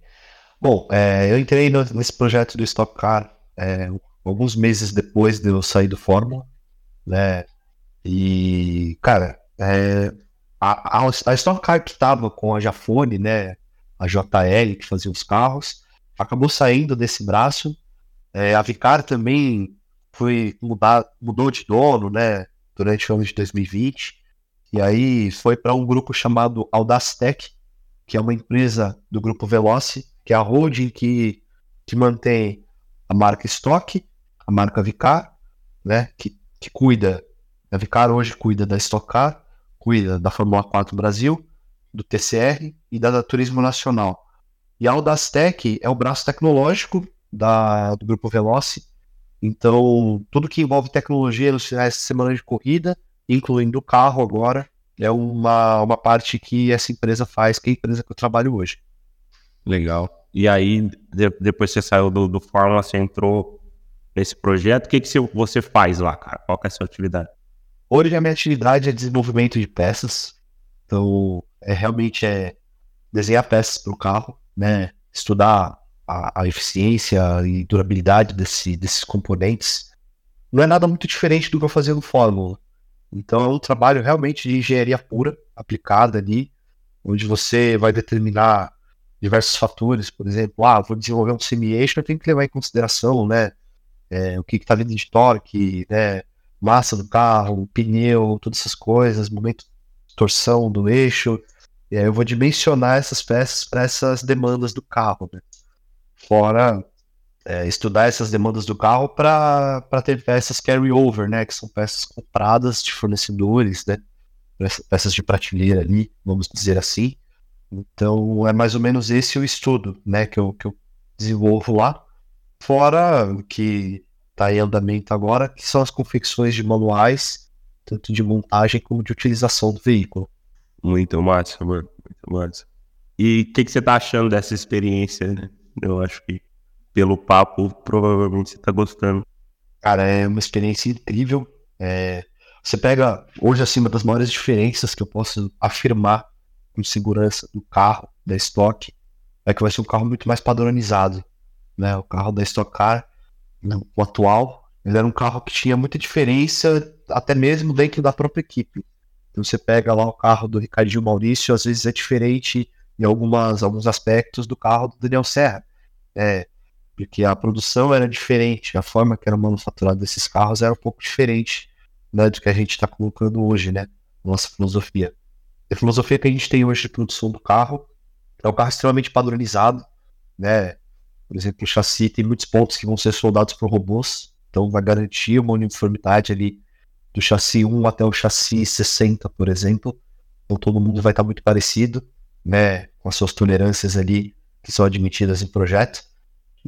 Bom, é, eu entrei no, nesse projeto do Stock Car é, alguns meses depois de eu sair do Fórmula, né? E, cara, é, a, a, a Stock Car que estava com a Jafone, né? A JL que fazia os carros, acabou saindo desse braço. É, a Vicar também foi mudar, mudou de dono, né, durante o ano de 2020, e aí foi para um grupo chamado Audacitec, que é uma empresa do grupo Veloci, que é a holding que, que mantém a marca Stock, a marca Vicar, né, que, que cuida, a Vicar hoje cuida da Stock Car, cuida da Fórmula 4 Brasil, do TCR e da, da Turismo Nacional. E a Audacitec é o braço tecnológico da, do grupo Veloci, então, tudo que envolve tecnologia nos finais de semana de corrida, incluindo o carro agora, é uma, uma parte que essa empresa faz, que é a empresa que eu trabalho hoje. Legal. E aí, de, depois você saiu do, do Fórmula, você entrou nesse projeto, o que, que você faz lá, cara? Qual é a sua atividade? Hoje a minha atividade é desenvolvimento de peças. Então, é realmente é desenhar peças para o carro, né? Estudar a, a, eficiência e durabilidade desse, desses componentes. não é nada muito diferente do que eu fazia no Fórmula. Então é um trabalho realmente de engenharia pura, aplicada ali, onde você vai determinar diversos fatores, por exemplo, ah, vou desenvolver um semi-eixo, eu tenho que levar em consideração, né, é, o que está vindo de torque, né, massa do carro, pneu, todas essas coisas, momento de torção do eixo, e aí eu vou dimensionar essas peças para essas demandas do carro, né? Fora é, estudar essas demandas do carro para ter peças carry-over, né? Que são peças compradas de fornecedores, né? Peças de prateleira ali, vamos dizer assim. Então é mais ou menos esse o estudo, né? Que eu, que eu desenvolvo lá. Fora que está em andamento agora, que são as confecções de manuais, tanto de montagem como de utilização do veículo. Muito massa, mano. Muito massa. E o que, que, você tá achando dessa experiência, né? Eu acho que pelo papo, provavelmente você tá gostando. Cara, é uma experiência incrível. É... Você pega hoje acima das maiores diferenças que eu posso afirmar com segurança do carro, da Stock, é que vai ser um carro muito mais padronizado. Né? O carro da Stock Car, o atual, ele era um carro que tinha muita diferença, até mesmo dentro da própria equipe. Então você pega lá o carro do Ricardinho Maurício, às vezes é diferente em algumas, alguns aspectos do carro do Daniel Serra. É, porque a produção era diferente, a forma que era manufaturado desses carros era um pouco diferente né, do que a gente está colocando hoje, né? Nossa filosofia. A filosofia que a gente tem hoje de produção do carro é um carro extremamente padronizado, né? Por exemplo, o chassi tem muitos pontos que vão ser soldados por robôs, então vai garantir uma uniformidade ali do chassi 1 até o chassi 60, por exemplo. Então todo mundo vai estar muito parecido, né, com as suas tolerâncias ali que são admitidas em projeto.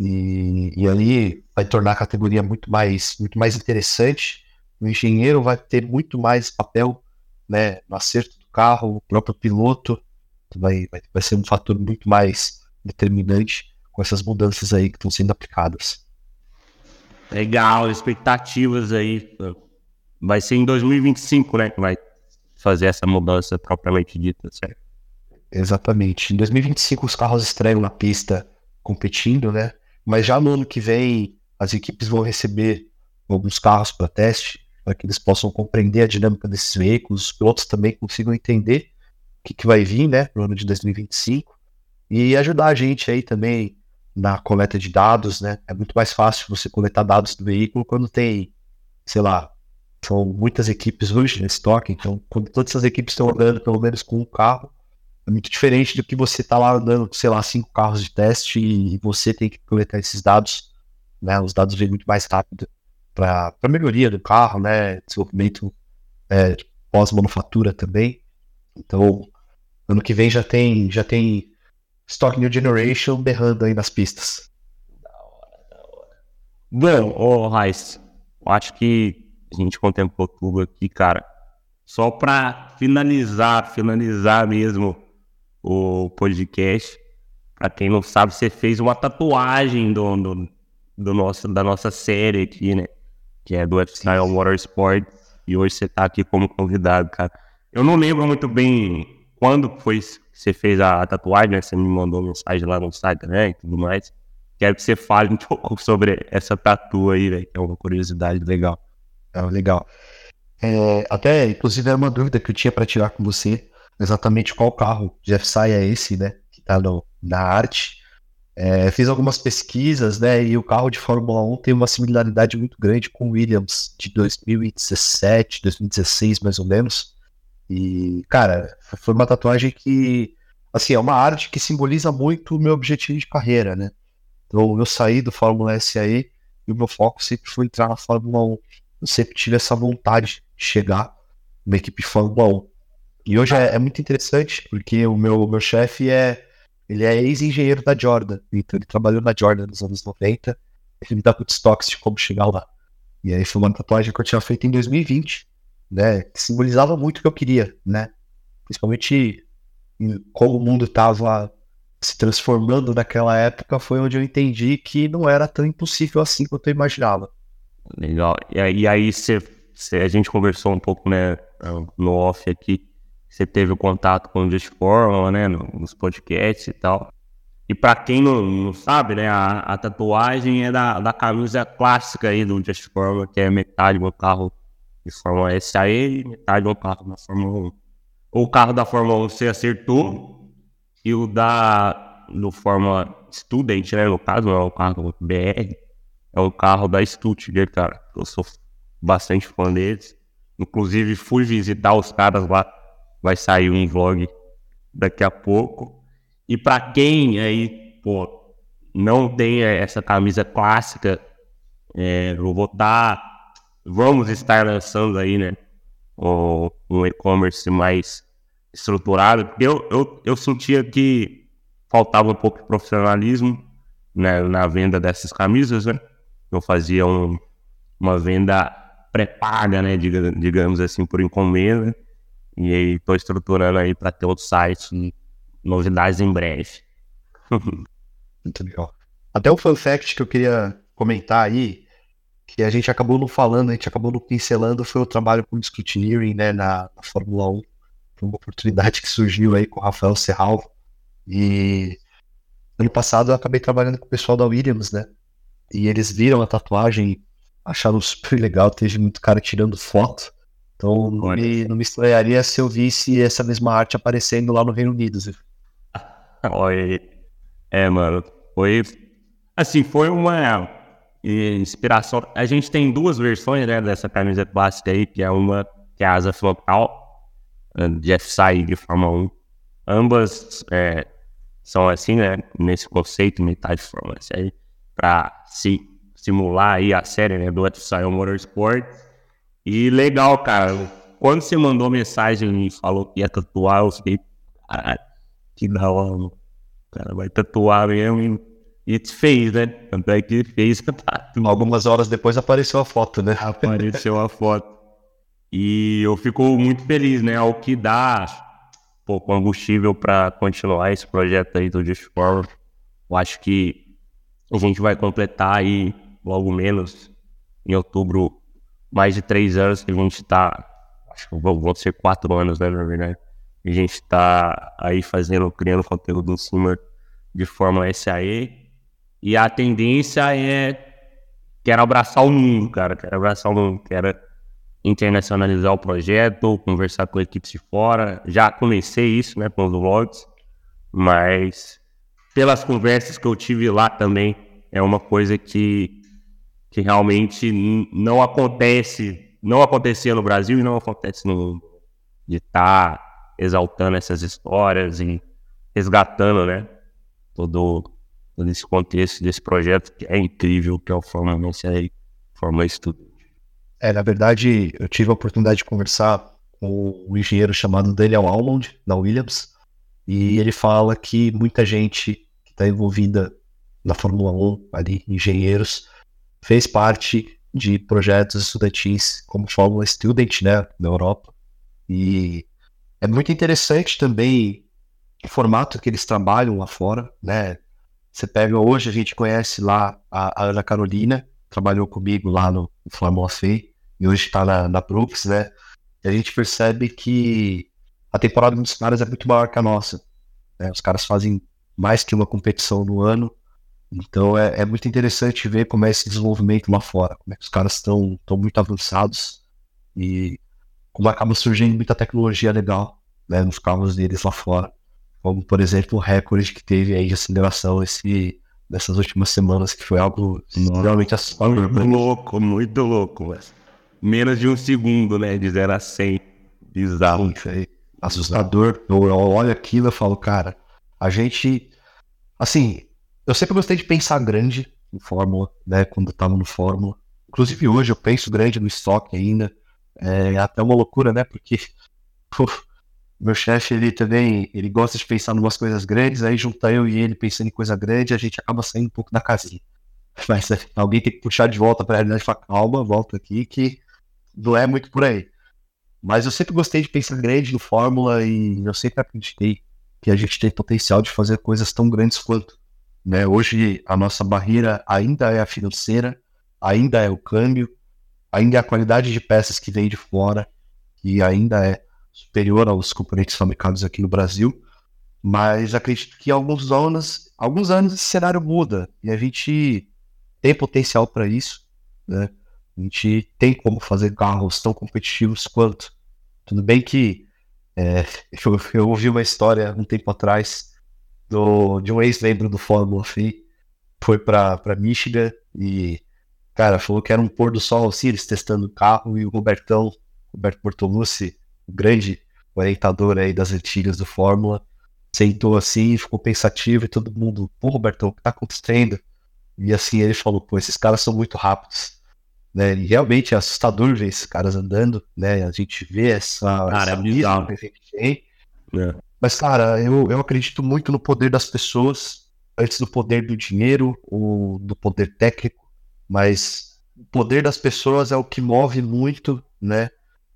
E, e ali vai tornar a categoria muito mais, muito mais interessante. O engenheiro vai ter muito mais papel né, no acerto do carro, o próprio piloto vai, vai, vai ser um fator muito mais determinante com essas mudanças aí que estão sendo aplicadas. Legal, expectativas aí vai ser em 2025, né, que vai fazer essa mudança propriamente dita, certo? Exatamente. Em 2025 os carros estreiam na pista competindo, né? Mas já no ano que vem as equipes vão receber alguns carros para teste, para que eles possam compreender a dinâmica desses veículos, os pilotos também consigam entender o que, que vai vir, né, no ano de 2025 e ajudar a gente aí também na coleta de dados, né? É muito mais fácil você coletar dados do veículo quando tem, sei lá, são muitas equipes hoje nesse toque, então quando todas essas equipes estão andando pelo menos com um carro, é muito diferente do que você tá lá andando, sei lá, cinco carros de teste e, você tem que coletar esses dados, né? Os dados vêm muito mais rápido para melhoria do carro, né? Desenvolvimento é, pós-manufatura também. Então, ano que vem já tem, já tem Stock New Generation berrando aí nas pistas. Da hora, da hora. Ô Raiz, acho que a gente contemplou tudo aqui, cara. Só para finalizar, finalizar mesmo o podcast. Para quem não sabe, você fez uma tatuagem do, do, do, nosso, da nossa série aqui, né? Que é do F-Style Motorsport. E hoje você tá aqui como convidado, cara. Eu não lembro muito bem quando foi que você fez a, a tatuagem, né? Você me mandou mensagem lá no Instagram e tudo mais. Quero que você fale um pouco sobre essa tatu aí, velho, que é uma curiosidade legal. Ah, legal. É, até, inclusive, era uma dúvida que eu tinha para tirar com você, exatamente qual carro de FSI é esse, né, que está na arte. É, fiz algumas pesquisas, né, e o carro de Fórmula 1 tem uma similaridade muito grande com o Williams de 2017, 2016, mais ou menos. E, cara, foi uma tatuagem que, assim, é uma arte que simboliza muito o meu objetivo de carreira, né. Então, eu saí do Fórmula SAE e o meu foco sempre foi entrar na Fórmula 1 eu sempre tive essa vontade de chegar numa equipe Fórmula 1. E hoje é, é, muito interessante, porque o meu, meu chefe é ele é ex-engenheiro da Jordan, então ele trabalhou na Jordan nos anos 90, ele me dá muitos toques de como chegar lá. E aí foi uma tatuagem que eu tinha feito em 2020, né, que simbolizava muito o que eu queria, né, principalmente como o mundo estava se transformando naquela época, foi onde eu entendi que não era tão impossível assim quanto eu imaginava. Legal. E aí, e aí você, você, a gente conversou um pouco, né, no off aqui. Você teve o contato com o Just Fórmula, né, nos podcasts e tal. E para quem não, não, sabe, né, a, a, tatuagem é da, da camisa clássica aí do Just Forma, que é metade do carro de Fórmula SAE e metade do carro da Fórmula 1. O carro da Fórmula 1 você acertou e o da do Fórmula Student, né, no caso, é o carro BR, é o carro da Stuttgart, cara. Eu sou bastante fã deles. Inclusive fui visitar os caras lá, vai sair um vlog daqui a pouco. E para quem aí, pô, não tem essa camisa clássica, é, eu vou estar, tá, vamos estar lançando aí, né, um, um e-commerce mais estruturado. Eu, eu, eu sentia que faltava um pouco de profissionalismo né, na venda dessas camisas, né? Eu fazia um, uma venda pré-paga, né, digamos assim, por encomenda. E estou estruturando aí para ter outro site novidades em breve. Muito legal. Até o fun fact que eu queria comentar aí, que a gente acabou não falando, a gente acabou não pincelando, foi o trabalho com o Scrutineering, né, na, na Fórmula 1. Foi uma oportunidade que surgiu aí com o Rafael Serral. E ano passado eu acabei trabalhando com o pessoal da Williams, né? E eles viram a tatuagem, acharam super legal, teve muito cara tirando foto. Então não me, não me estranharia se eu visse essa mesma arte aparecendo lá no Reino Unido. Olha, é, mano, foi assim, foi uma inspiração. A gente tem duas versões, né, dessa camisa clássica aí, que é uma que é a asa flocal eh, de FSI de Fórmula 1. Ambas é, são assim, né, nesse conceito metade de Fórmula aí, para se simular aí a série, né, do FSI Motorsport. E legal, cara. Quando você mandou mensagem e falou que ia tatuar, eu fiquei, caralho que da hora, o cara vai tatuar mesmo e, te fez, né? Tanto é que fez tatu. Algumas horas depois apareceu a foto, né? Apareceu a foto. E eu fico muito feliz, né? Ao que dá pô, combustível para continuar esse projeto aí do Just Forward. Eu acho que a gente vai completar aí, logo menos, em outubro, mais de três anos que a gente está. Acho que vão ser quatro anos, né, na verdade a gente está aí fazendo, criando conteúdo em cima de Fórmula SAE. E a tendência é. Quero abraçar o mundo, cara. Quero abraçar o mundo. Quero internacionalizar o projeto, conversar com equipes de fora. Já comecei isso, né, com os vlogs. Mas pelas conversas que eu tive lá também, é uma coisa que, que realmente não acontece, não acontecia no Brasil e não acontece no mundo. De estar tá exaltando essas histórias e resgatando, né, todo, todo esse contexto desse projeto que é incrível, que é o Fórmula aí, Fórmula Estudante. É, na verdade, eu tive a oportunidade de conversar com um engenheiro chamado Daniel Almond, da Williams, e ele fala que muita gente que está envolvida na Fórmula 1, ali, engenheiros, fez parte de projetos estudantis como Fórmula Student, né, na Europa, e é muito interessante também o formato que eles trabalham lá fora, né? Você pega hoje, a gente conhece lá a, a Ana Carolina, trabalhou comigo lá no, Fórmula Fê, e hoje está na, na Brooks, né? E a gente percebe que a temporada dos caras é muito maior que a nossa. Né? Os caras fazem mais que uma competição no ano. Então é, é, muito interessante ver como é esse desenvolvimento lá fora, como é que os caras estão muito avançados e como acaba surgindo muita tecnologia legal né, nos carros deles lá fora. Como, por exemplo, o recorde que teve aí de aceleração esse, nessas últimas semanas, que foi algo realmente assustador. Muito louco, muito louco. Menos de um segundo, né, de 0 a 100. Bizarro. Isso aí. Assustador. Eu, eu olho aquilo e falo, cara, a gente... Assim, eu sempre gostei de pensar grande em Fórmula, né, quando eu tava no Fórmula. Inclusive hoje eu penso grande no estoque ainda. É até uma loucura, né? Porque o meu chefe, ele também, ele gosta de pensar em umas coisas grandes, aí junta eu e ele pensando em coisa grande, a gente acaba saindo um pouco da casinha. Mas é, alguém tem que puxar de volta para realidade e falar, calma, volta aqui, que não é muito por aí. Mas eu sempre gostei de pensar grande no Fórmula e eu sempre acreditei que a gente tem potencial de fazer coisas tão grandes quanto. Né? Hoje a nossa barreira ainda é a financeira, ainda é o câmbio, ainda é a qualidade de peças que vem de fora, que ainda é superior aos componentes fabricados aqui no Brasil. Mas acredito que alguns anos, alguns anos esse cenário muda e a gente tem potencial para isso, né? A gente tem como fazer carros tão competitivos quanto. Tudo bem que é, eu, eu, ouvi uma história um tempo atrás do, de um ex-membro do Fórmula FI, foi para Michigan e, cara, falou que era um pôr do sol assim, eles testando o carro e o Robertão, Roberto Bortolucci, o grande orientador aí das antigas do Fórmula, sentou assim, ficou pensativo e todo mundo, pô, Robertão, o que tá acontecendo? E assim ele falou, pô, esses caras são muito rápidos. Né? E realmente é assustador ver esses caras andando, né? A gente vê essa. Cara, essa é bizarro. que a gente tem. É. Mas, cara, eu, eu acredito muito no poder das pessoas, antes do poder do dinheiro ou do poder técnico, mas o poder das pessoas é o que move muito, né?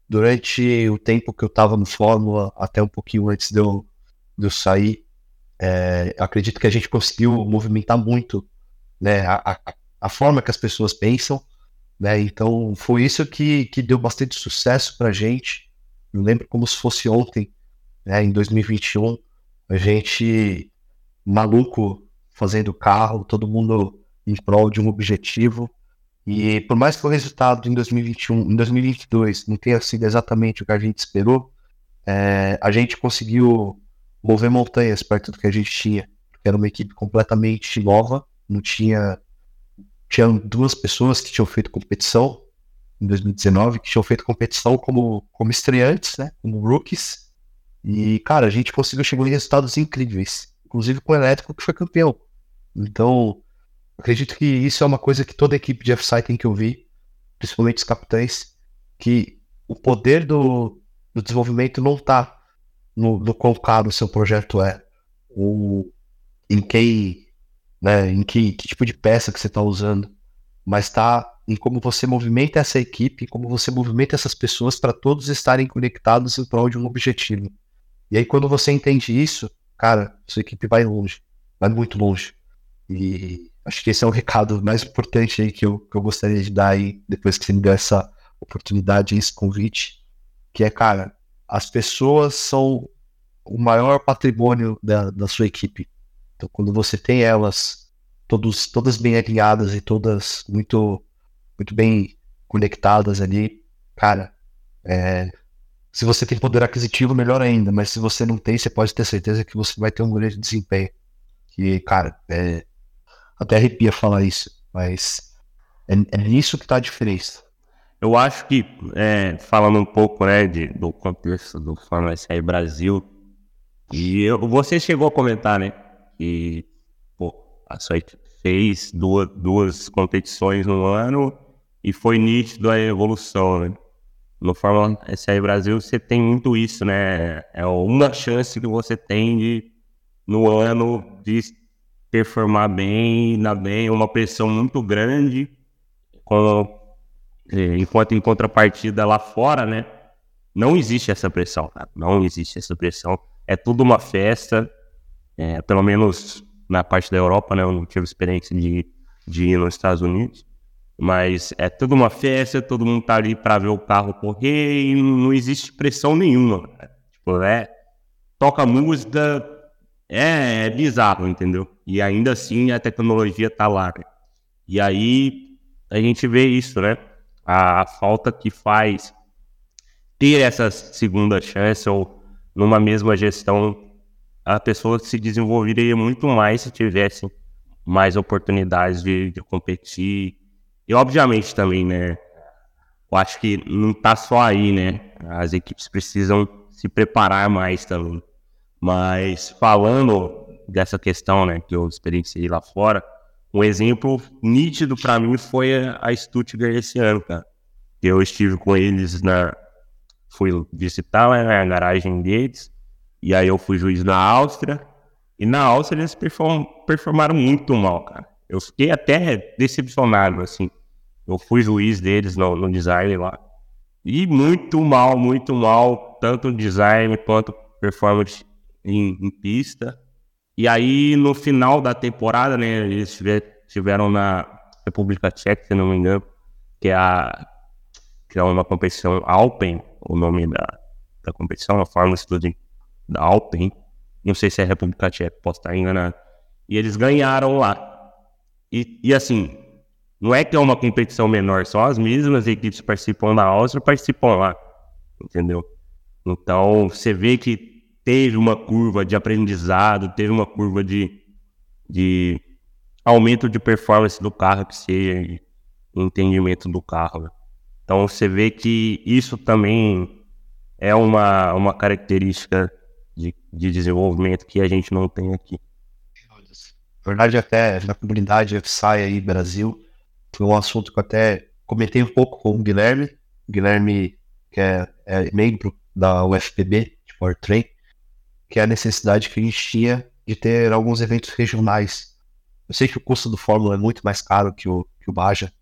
Durante o tempo que eu estava no Fórmula, até um pouquinho antes de eu, de eu sair, é, acredito que a gente conseguiu movimentar muito né, a, a, a forma que as pessoas pensam, né? Então foi isso que, que deu bastante sucesso para gente. Eu lembro como se fosse ontem, né, em 2021, a gente maluco fazendo carro, todo mundo em prol de um objetivo. E por mais que o resultado em 2021, em 2022 não tenha sido exatamente o que a gente esperou, é, a gente conseguiu mover montanhas perto do que a gente tinha. Era uma equipe completamente nova, não tinha. Tinha duas pessoas que tinham feito competição em 2019, que tinham feito competição como, como estreantes, né? Como rookies. E, cara, a gente conseguiu chegar em resultados incríveis. Inclusive com o Elétrico, que foi campeão. Então, acredito que isso é uma coisa que toda equipe de FSI tem que ouvir, principalmente os capitães, que o poder do, do desenvolvimento não está no, no quão caro o seu projeto é, ou em quem, né, em que, que tipo de peça que você está usando, mas está em como você movimenta essa equipe, como você movimenta essas pessoas para todos estarem conectados em prol de um objetivo. E aí, quando você entende isso, cara, sua equipe vai longe, vai muito longe. E acho que esse é o recado mais importante aí que eu, que eu gostaria de dar aí, depois que você me deu essa oportunidade, esse convite, que é, cara, as pessoas são o maior patrimônio da, da sua equipe. Então, quando você tem elas todos, todas bem alinhadas e todas muito, muito bem conectadas ali, cara, é, se você tem poder aquisitivo, melhor ainda, mas se você não tem, você pode ter certeza que você vai ter um grande desempenho. Que, cara, é, até arrepia falar isso, mas é, é nisso que está a diferença. Eu acho que, é, falando um pouco né, de, do contexto do Fórmula SR Brasil, e eu, você chegou a comentar, né, que pô, a sua fez duas, duas competições no ano e foi nítido a evolução, né? No Fórmula SR Brasil você tem muito isso, né? É uma chance que você tem de, no ano, de performar bem, na bem, uma pressão muito grande, com, é, enquanto em contrapartida lá fora, né? Não existe essa pressão. Não existe essa pressão. É tudo uma festa, é, pelo menos na parte da Europa, né? Eu não tive experiência de, de ir nos Estados Unidos. Mas é tudo uma festa, todo mundo tá ali para ver o carro correr e não existe pressão nenhuma. Tipo, é, toca música, é, é bizarro, entendeu? E ainda assim a tecnologia tá lá. Né? E aí a gente vê isso, né? A, a, falta que faz ter essa segunda chance ou numa mesma gestão, a pessoa se desenvolveria muito mais se tivesse mais oportunidades de, de competir. E obviamente também, né? Eu acho que não tá só aí, né? As equipes precisam se preparar mais também. Mas falando dessa questão, né, que eu experienciei lá fora, um exemplo nítido para mim foi a Stuttgart esse ano, cara. Eu estive com eles na. Fui visitar né, a garagem deles, e aí eu fui juiz na Áustria, e na Áustria eles perform, performaram muito mal, cara. Eu fiquei até decepcionado, assim. Eu fui juiz deles no, no design lá. E muito mal, muito mal, tanto design quanto performance em, em, pista. E aí, no final da temporada, né, eles tiveram na República Tcheca, se não me engano, que é, a, que é uma competição Alpen, o nome da, da competição, a Fórmula Studio da Alpen. não sei se é República Tcheca, posso estar enganado. E eles ganharam lá. E, e assim, não é que é uma competição menor, são as mesmas equipes que participam da Áustria participam lá, entendeu? Então, você vê que teve uma curva de aprendizado, teve uma curva de, de aumento de performance do carro, que seja entendimento do carro. Então, você vê que isso também é uma, uma característica de, de desenvolvimento que a gente não tem aqui. Na verdade, até na comunidade FSI aí Brasil, foi um assunto que eu até comentei um pouco com o Guilherme. O Guilherme, que é, é membro da UFPB, de Powertrain, que é a necessidade que a gente tinha de ter alguns eventos regionais. Eu sei que o custo do Fórmula é muito mais caro que o, que o Baja,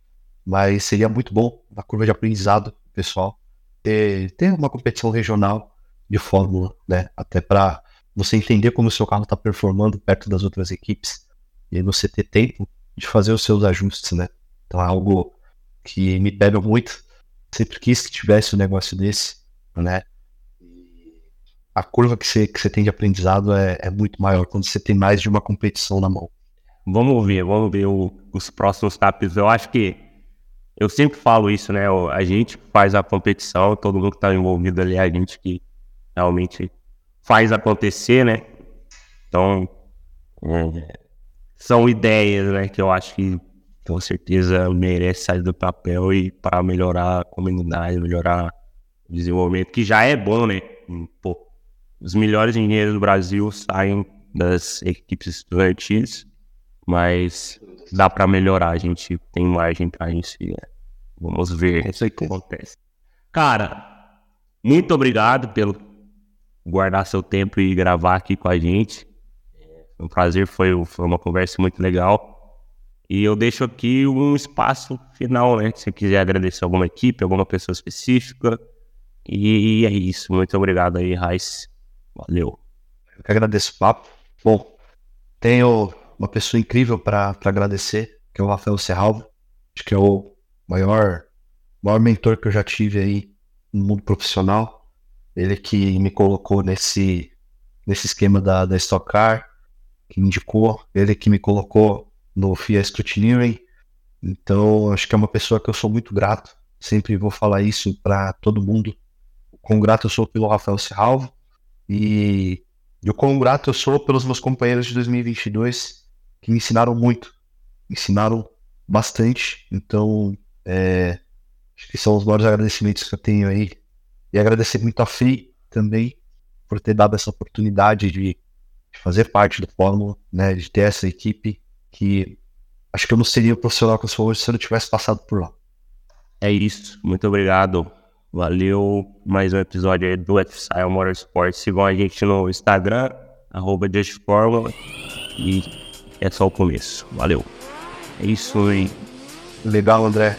mas seria muito bom na curva de aprendizado pessoal ter, ter uma competição regional de Fórmula, né? Até para você entender como o seu carro está performando perto das outras equipes e você ter tempo de fazer os seus ajustes, né? Então é algo que me pega muito. Sempre quis que tivesse um negócio desse, né? A curva que você, que você tem de aprendizado é, é muito maior quando você tem mais de uma competição na mão. Vamos ver, vamos ver o, os próximos capítulos. Eu acho que eu sempre falo isso, né? A gente faz a competição, todo mundo que está envolvido ali, a gente que realmente faz acontecer, né? Então, é, são ideias, né? Que eu acho que com certeza merece sair do papel e para melhorar a comunidade, melhorar o desenvolvimento, que já é bom, né? Pô, os melhores engenheiros do Brasil saem das equipes estudantis, mas dá para melhorar, a gente tem margem para isso. Né? Vamos ver o que acontece. Cara, muito obrigado pelo guardar seu tempo e gravar aqui com a gente. Um prazer, foi, foi uma conversa muito legal. E eu deixo aqui um espaço final, né? Se você quiser agradecer alguma equipe, alguma pessoa específica. E, é isso. Muito obrigado aí, Raiz. Valeu. Eu que agradeço o papo. Bom, tenho uma pessoa incrível para agradecer, que é o Rafael Serralvo. Acho que é o maior, maior mentor que eu já tive aí no mundo profissional. Ele que me colocou nesse, nesse esquema da, da Stock Car, que indicou, ele que me colocou no FIA Scrutineering. Então, acho que é uma pessoa que eu sou muito grato. Sempre vou falar isso para todo mundo. O quão grato eu sou pelo Rafael Serralvo e, e o quão grato eu sou pelos meus companheiros de 2022 que me ensinaram muito, me ensinaram bastante. Então, é, acho que são os maiores agradecimentos que eu tenho aí. E agradecer muito a FEI também por ter dado essa oportunidade de, de fazer parte do Fórmula, né, de ter essa equipe que acho que eu não seria o profissional que eu sou hoje se eu não tivesse passado por lá. É isso. Muito obrigado. Valeu. Mais um episódio aí do FSI Motorsport. Sigam a gente no Instagram, arroba JustFormula. E é só o começo. Valeu. É isso aí. Legal, André.